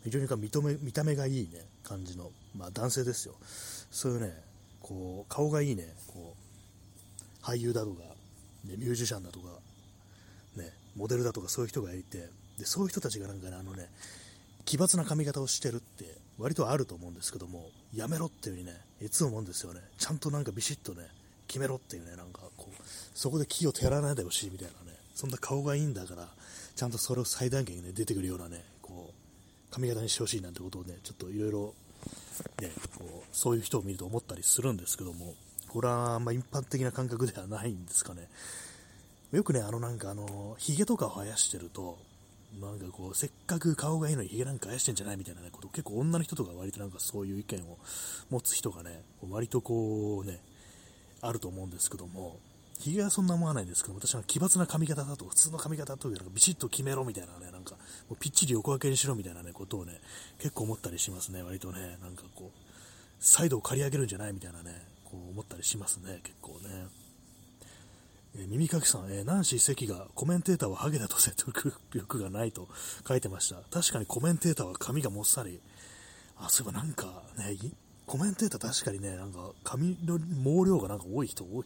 非常に認め見た目がいいね、感じの、まあ男性ですよ。そういうね、こう、顔がいいね、こう、俳優だとか、ね、ミュージシャンだとか、ね、モデルだとかそういう人がいて、で、そういう人たちがなんかね、あのね、奇抜な髪型をしてるって、割とあると思うんですけども、やめろっていう風にね、いつも思うんですよね。ちゃんとなんかビシッとね、決めろっていうね、なんかこう、そこで気を照らないでほしいみたいなね、そんな顔がいいんだから、ちゃんとそれを最大限ね、出てくるようなね、こう、髪型にしてほしいなんてことをね、ちょっといろいろ、ね、こう、そういう人を見ると思ったりするんですけども、これはあんま一般的な感覚ではないんですかね。よくね、あのなんかあの、髭とかを生やしてると、なんかこう、せっかく顔がいいのに髭なんか生やしてんじゃないみたいなね、こと結構女の人とか割となんかそういう意見を持つ人がね、割とこうね、あると思うんですけども、ひげはそんな思わないんですけど、私は奇抜な髪型だと、普通の髪型というか、ビシッと決めろみたいなね、なんか、もうぴっちり横分けにしろみたいなね、ことをね、結構思ったりしますね、割とね、なんかこう、サイドを刈り上げるんじゃないみたいなね、こう思ったりしますね、結構ね。え、耳かきさん、えー、ナンシー関がコメンテーターはハゲだと説得力がないと書いてました。確かにコメンテーターは髪がもっさり、あ、そういえばなんかね、コメンテーター確かにね、なんか髪の毛量がなんか多い人多い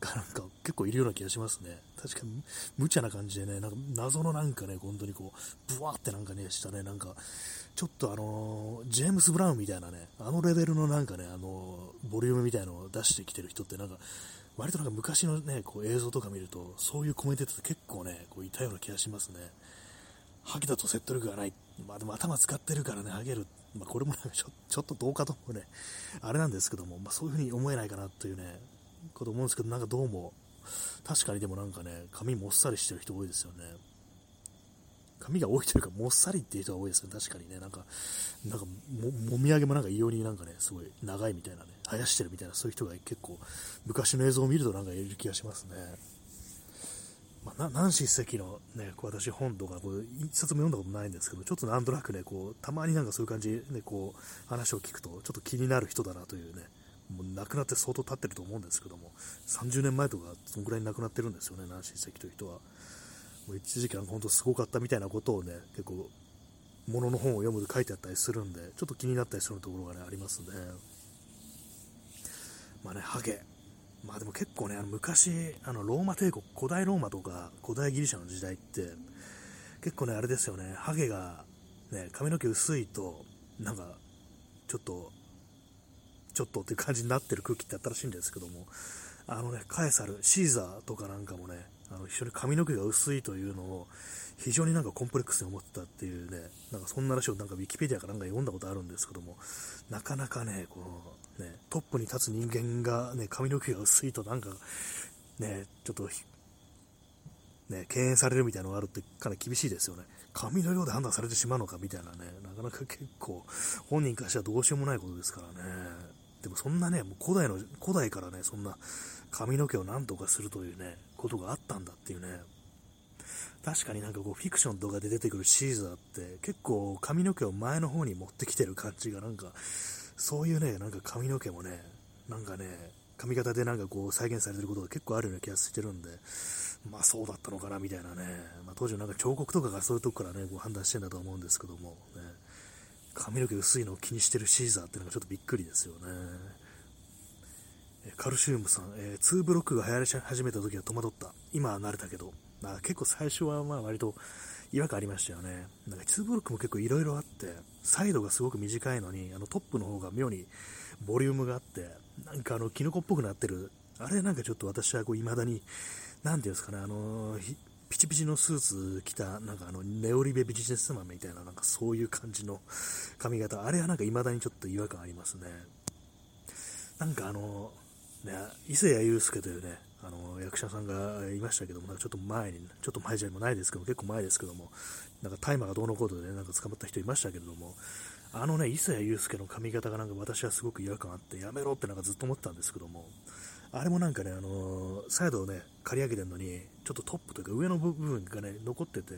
がなんか結構いるような気がしますね。確かに無茶な感じでね、なんか謎のなんかね、本当にこう、ブワーってなんかね、したね、なんか、ちょっとあのジェームス・ブラウンみたいなね、あのレベルのなんかね、あのボリュームみたいのを出してきてる人ってなんか、割となんか昔のね、こう映像とか見ると、そういうコメンテーターって結構ね、こういたような気がしますね。ハゲだと説得力がない。まあでも頭使ってるからね、ハゲる。まあこれもなんかちょちょっとどうかともね、あれなんですけども、まあそういう風に思えないかなというね、こと思うんですけど、なんかどうも、確かにでもなんかね、髪もっさりしてる人多いですよね。髪が多いというか、もっさりっていう人が多いですね、確かにね、なんか、なんかも、もみあげもなんか異様になんかね、すごい長いみたいなね、生やしてるみたいな、そういう人が結構、昔の映像を見るとなんかいる気がしますね。まあ、ナンシー関のね、こう私本とか、こう一冊も読んだことないんですけど、ちょっとなんとなくね、こう、たまになんかそういう感じで、こう、話を聞くと、ちょっと気になる人だなというね、もう亡くなって相当経ってると思うんですけども、30年前とか、そのぐらいに亡くなってるんですよね、ナンシー関という人は。もう一時期は本当すごかったみたいなことをね、結構、ものの本を読むと書いてあったりするんで、ちょっと気になったりするところがね、ありますね。まあね、ハゲ。まあでも結構ね、あの昔、あのローマ帝国、古代ローマとか古代ギリシャの時代って、結構ね、あれですよね、ハゲが、ね、髪の毛薄いと、なんか、ちょっと、ちょっとっていう感じになってる空気ってあったらしいんですけども、あのね、カエサル、シーザーとかなんかもね、あの非常に髪の毛が薄いというのを非常になんかコンプレックスに思ってたっていうね、なんかそんな話をなんかウィキペディアかなんか読んだことあるんですけども、なかなかね、このね、トップに立つ人間がね、髪の毛が薄いとなんかね、ちょっとね、敬遠されるみたいなのがあるってかなり厳しいですよね。髪の量で判断されてしまうのかみたいなね、なかなか結構本人からしてはどうしようもないことですからね。でもそんなね、もう古代の、古代からね、そんな髪の毛を何とかするというね、ことがあったんだっていうね、確かになんかこうフィクションとかで出てくるシーザーって結構髪の毛を前の方に持ってきてる感じがなんか、そういうね、なんか髪の毛もね、なんかね、髪型でなんかこう再現されてることが結構あるような気がしてるんで、まあそうだったのかなみたいなね、まあ、当時なんか彫刻とかがそういうとこからね、こう判断してんだと思うんですけども、ね、髪の毛薄いのを気にしてるシーザーっていうのがちょっとびっくりですよね。カルシウムさん、えー、2ブロックが流行り始めた時は戸惑った。今は慣れたけど、まあ、結構最初はまあ割と違和感ありましたよね。なんか2ブロックも結構いろいろあって、サイドがすごく短いのに、あのトップの方が妙にボリュームがあって、なんかあの、キノコっぽくなってる、あれなんかちょっと私はこう未だに、なんていうんですかね、あのピチピチのスーツ着た、なんかあの、ネオリベビジネスマンみたいな、なんかそういう感じの髪型、あれはなんか未だにちょっと違和感ありますね。なんかあの、ね、伊勢谷友介というね、役者さんがいましたけども、なんかちょっと前に、ちょっと前じゃないですけど、結構前ですけども、なんか大麻がどうのこうので、ね、なんか捕まった人いましたけれども、あのね、伊勢谷友介の髪型がなんか私はすごく違和感あって、やめろってなんかずっと思ったんですけども、あれもなんかね、あのサイドをね、刈り上げてるのに、ちょっとトップというか上の部分がね、残ってて、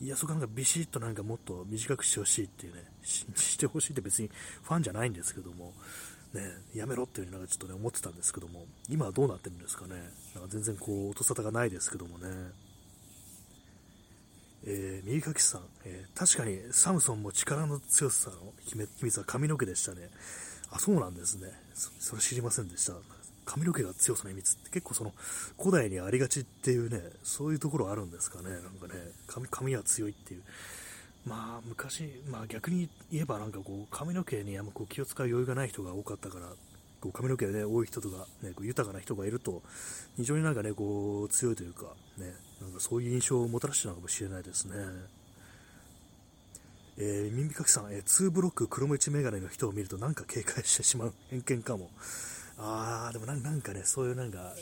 いや、そこなんかビシッとなんかもっと短くしてほしいっていうね、してほしいって別にファンじゃないんですけども、ね、やめろっていうふうなんかちょっとね、思ってたんですけども、今はどうなってるんですかね。なんか全然こう、音沙汰がないですけどもね。えー、右かきさん、えー、確かにサムソンも力の強さの秘密は髪の毛でしたね。あ、そうなんですね。それ知りませんでした。髪の毛が強さの秘密って結構その古代にありがちっていうね、そういうところあるんですかね。なんかね、髪髪は強いっていう。まあ昔、まあ逆に言えばなんかこう髪の毛にあんまこう気を使う余裕がない人が多かったから、こう髪の毛ね、多い人とか、ね、こう豊かな人がいると、非常になんかね、こう強いというか、ね、なんかそういう印象をもたらしてたのかもしれないですね。えー、耳かきさん、えー、2ブロック黒縁メガネの人を見るとなんか警戒してしまう [laughs] 偏見かも。あー、でもなんかね、そういうなんか、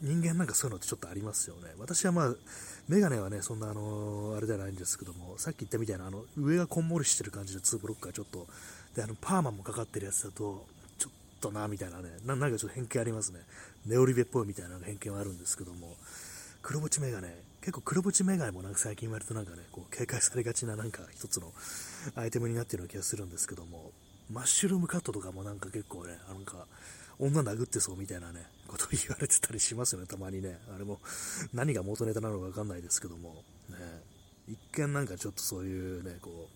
人間なんかそういうのってちょっとありますよね。私はまあ、メガネはね、そんなあの、あれじゃないんですけども、さっき言ったみたいな、あの、上がこんもりしてる感じの2ブロックがちょっと、で、あの、パーマもかかってるやつだと、ちょっとな、みたいなね、ななんかちょっと偏見ありますね。ネオリベっぽいみたいな偏見はあるんですけども、黒縁メガネ、結構黒縁メガネもなんか最近割となんかね、こう警戒されがちななんか一つのアイテムになってるような気がするんですけども、マッシュルームカットとかもなんか結構ね、なんか、女殴ってそうみたいなね、こと言われてたりしますよね、たまにね。あれも何が元ネタなのかわかんないですけども、ね、一見なんかちょっとそういうね、こ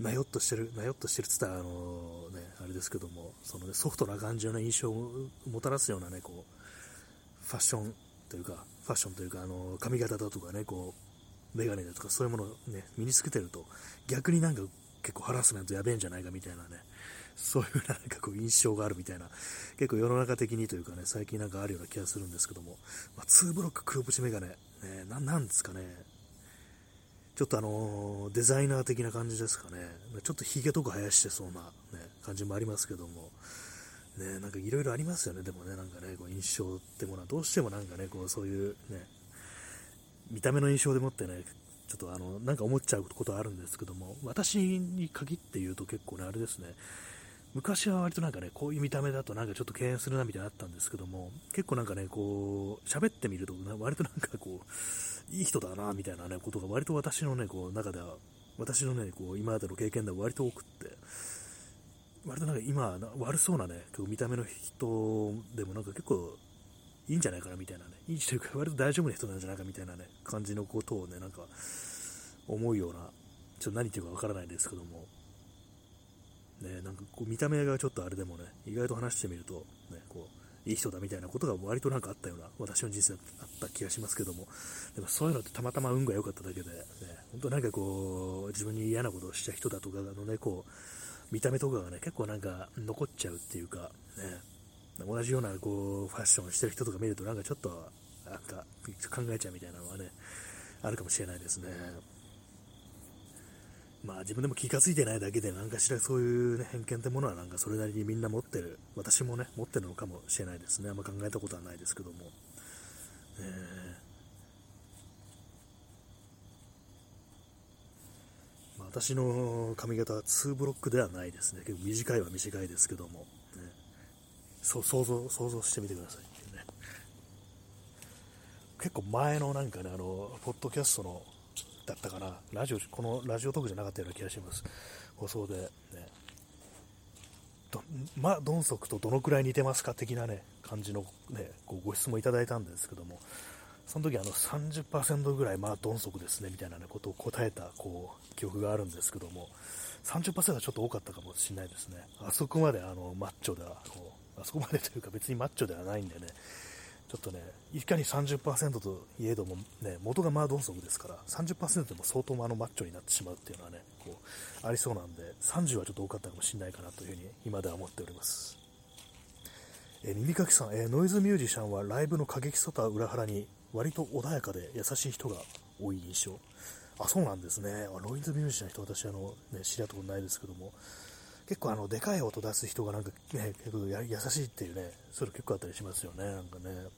う、なよっとしてる、なよっとしてるっつったら、あのね、あれですけども、そのね、ソフトな感じの、印象をもたらすようなね、こう、ファッションというか、ファッションというか、あの髪型だとかね、こう、メガネだとかそういうものをね、身につけてると、逆になんか結構ハラスメントやべえんじゃないかみたいなね、そういうなんかこう印象があるみたいな、結構世の中的にというかね、最近なんかあるような気がするんですけども、まあ、2ブロック黒縁メガネ、ね、ななんですかね、ちょっとあのー、デザイナー的な感じですかね、ちょっとヒゲとか生やしてそうな、ね、感じもありますけども、ね、なんかいろいろありますよね、でもね、なんかね、こう印象ってものは、どうしてもなんかね、こうそういうね、見た目の印象でもってね、ちょっとあの、なんか思っちゃうことはあるんですけども、私に限って言うと結構ね、あれですね、昔は割となんかね、こういう見た目だとなんかちょっと敬遠するなみたいなのあったんですけども、結構なんかね、こう、喋ってみると、割となんかこう、[laughs] いい人だな、みたいなね、ことが割と私のね、こう、中では、私のね、こう、今までの経験では割と多くって、割となんか今、悪そうなね、見た目の人でもなんか結構いいんじゃないかなみたいなね、いいというか、割と大丈夫な人なんじゃないかみたいなね、感じのことをね、なんか思うような、ちょっと何言っていうかわからないですけども、ね、なんかこう見た目がちょっとあれでもね、意外と話してみると、ね、こう、いい人だみたいなことが割となんかあったような、私の人生だった気がしますけども、でもそういうのってたまたま運が良かっただけで、ね、本当なんかこう、自分に嫌なことをした人だとかのね、こう、見た目とかがね、結構なんか残っちゃうっていうか、ね、同じようなこうファッションしてる人とか見ると、なんかちょっと、なんか考えちゃうみたいなのはね、あるかもしれないですね。まあ自分でも気がついてないだけで何かしらそういう、ね、偏見ってものはなんかそれなりにみんな持ってる、私もね、持ってるのかもしれないですね。あんま考えたことはないですけども。えー、まあ、私の髪型は2ブロックではないですね。結構短いは短いですけども。ね、そう想像、想像してみてください、ね。結構前のなんかね、あの、ポッドキャストのだったかな、ラジオ、このラジオトークじゃなかったような気がします。放送で、ね、ど、ま、ドンソクとどのくらい似てますか的なね、感じのね、こご質問いただいたんですけども、その時あの30%ぐらい、まあ、ドンソクですね、みたいな、ね、ことを答えた、こう、記憶があるんですけども、30%はちょっと多かったかもしれないですね。あそこまであのマッチョではこう、あそこまでというか別にマッチョではないんでね、ちょっとね、いかに30%といえども、ね、元がマードンソクですから、30%でも相当あのマッチョになってしまうっていうのはね、こう、ありそうなんで、30はちょっと多かったかもしれないかなというふうに今では思っております。え耳かきさん、えノイズミュージシャンはライブの過激さとは裏腹に割と穏やかで優しい人が多い印象。あ、そうなんですね。ノイズミュージシャンの人、私あの、ね、知り合ったことないですけども、結構あの、でかい音出す人がなんかね、結構優しいっていうね、それ結構あったりしますよね、なんかね。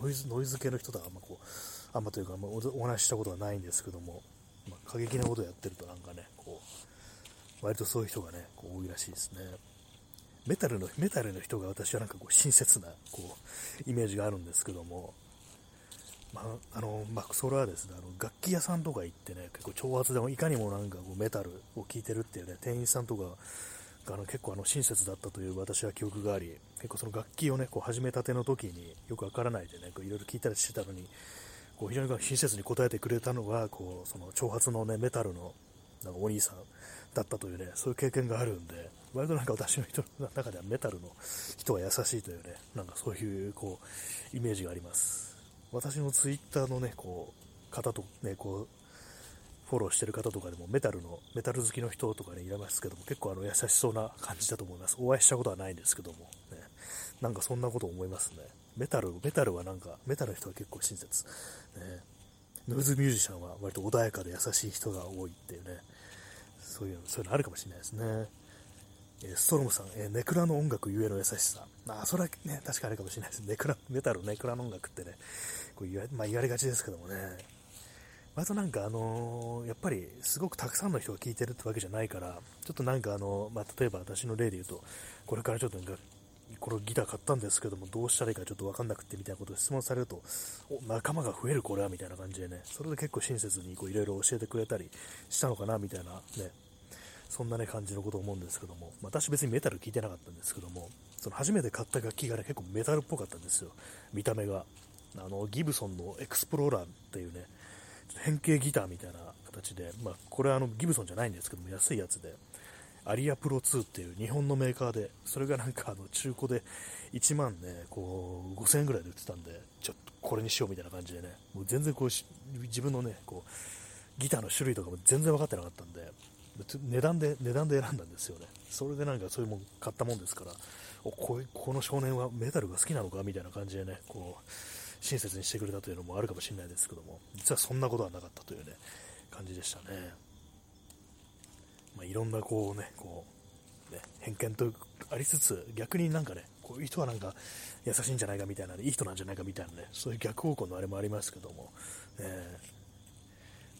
ノイズ、ノイズ系の人とはあんまこう、あんまというか、まあ、お話ししたことはないんですけども、まあ、過激なことをやってるとなんかね、こう、割とそういう人がね、こう多いらしいですね。メタルの、メタルの人が私はなんかこう、親切な、こう、イメージがあるんですけども、まあ、あの、まあ、それはですね、あの、楽器屋さんとか行ってね、結構挑発でもいかにもなんかこう、メタルを聴いてるっていうね、店員さんとか、あの結構あの親切だったという私は記憶があり、結構その楽器をね、こう始めたての時によくわからないでね、こういろいろ聞いたりしてたのに、こう非常に親切に答えてくれたのが、こうその挑発のね、メタルのなんかお兄さんだったというね、そういう経験があるんで、割となんか私の人の中ではメタルの人は優しいというね、なんかそういうこうイメージがあります。私のツイッターのね、こう方とね、こうフォローしてる方とかでもメタルの、メタル好きの人とかね、いますけども、結構あの優しそうな感じだと思います。お会いしたことはないんですけども、ね、なんかそんなこと思いますね。メタル、メタルはなんか、メタルの人は結構親切。ね、ノイズミュージシャンは割と穏やかで優しい人が多いっていうね、そういう、そういうのあるかもしれないですね。えストロムさん、えネクラの音楽ゆえの優しさ。まあ、それはね、確かあるかもしれないです。ネクラ、メタル、ネクラの音楽ってね、こう言わ,、まあ、言われがちですけどもね、割となんかあの、やっぱりすごくたくさんの人が聴いてるってわけじゃないから、ちょっとなんかあの、まあ、例えば私の例で言うと、これからちょっとこのギター買ったんですけども、どうしたらいいかちょっとわかんなくてみたいなことを質問されると、お、仲間が増えるこれはみたいな感じでね、それで結構親切にこういろいろ教えてくれたりしたのかなみたいなね、そんなね感じのことを思うんですけども、私別にメタル聴いてなかったんですけども、その初めて買った楽器がね、結構メタルっぽかったんですよ、見た目が。あの、ギブソンのエクスプローラーっていうね、変形ギターみたいな形で、まあ、これはあのギブソンじゃないんですけども、安いやつで、アリアプロ2っていう日本のメーカーで、それがなんかあの中古で1万ね、こう5000円ぐらいで売ってたんで、ちょっとこれにしようみたいな感じでね、もう全然こう自分のね、こうギターの種類とかも全然分かってなかったんで、値段で、値段で選んだんですよね。それでなんかそういうもん買ったもんですから、おここの少年はメタルが好きなのかみたいな感じでね、こう、親切にしてくれたというのもあるかもしれないですけども、実はそんなことはなかったというね、感じでしたね。まあ、いろんなこうね、こう、ね、偏見とありつつ、逆になんかね、こういう人はなんか優しいんじゃないかみたいな、ね、いい人なんじゃないかみたいなね、そういう逆方向のあれもありますけども、え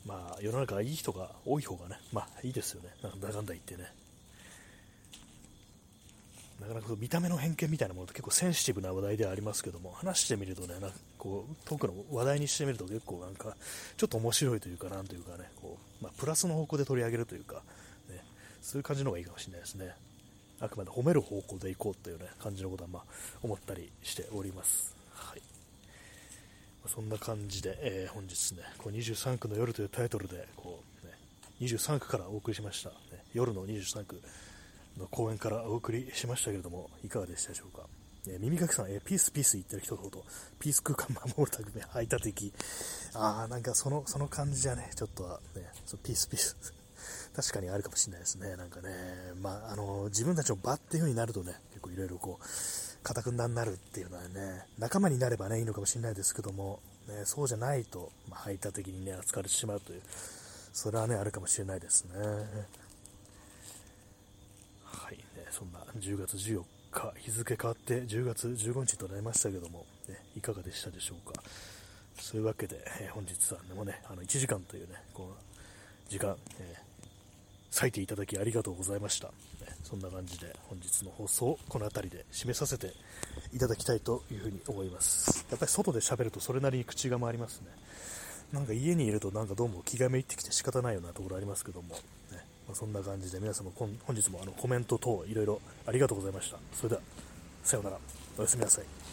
ー、まあ世の中はいい人が多い方がね、まあいいですよね、なんだかんだ言ってね。なかなか見た目の偏見みたいなものって結構センシティブな話題ではありますけども、話してみるとね、なんかこう、トークの話題にしてみると結構なんか、ちょっと面白いというか、なんというかね、こう、まあ、プラスの方向で取り上げるというか、ね、そういう感じの方がいいかもしれないですね。あくまで褒める方向でいこうというね、感じのことは、まあ、思ったりしております。はい。そんな感じで、えー、本日ね、こう23区の夜というタイトルで、こう、ね、23区からお送りしました。ね、夜の23区。の公演からお送りしましたけれども、いかがでしたでしょうか？えー、耳かきさん、えー、ピースピース言ってる人ほど、ピース空間守るため排他的。ああ、なんかその、その感じじゃね、ちょっとはね、そピースピース。確かにあるかもしれないですね。なんかね、まあ、あの、自分たちの場っていう風になるとね、結構いろいろこう、かたくなになるっていうのはね、仲間になればね、いいのかもしれないですけども、ね、そうじゃないと、まあ、排他的にね、扱われてしまうという、それはね、あるかもしれないですね。そんな10月14日、日付変わって10月15日となりましたけども、ね、いかがでしたでしょうか。そういうわけで、えー、本日はでもね、あの1時間というね、この時間、えー、割いていただきありがとうございました。ね、そんな感じで本日の放送この辺りで締めさせていただきたいというふうに思います。やっぱり外で喋るとそれなりに口が回りますね。なんか家にいるとなんかどうも気がめいってきて仕方ないようなところありますけども、まあ、そんな感じで皆様本日もあのコメント等いろいろありがとうございました。それでは、さようなら。おやすみなさい。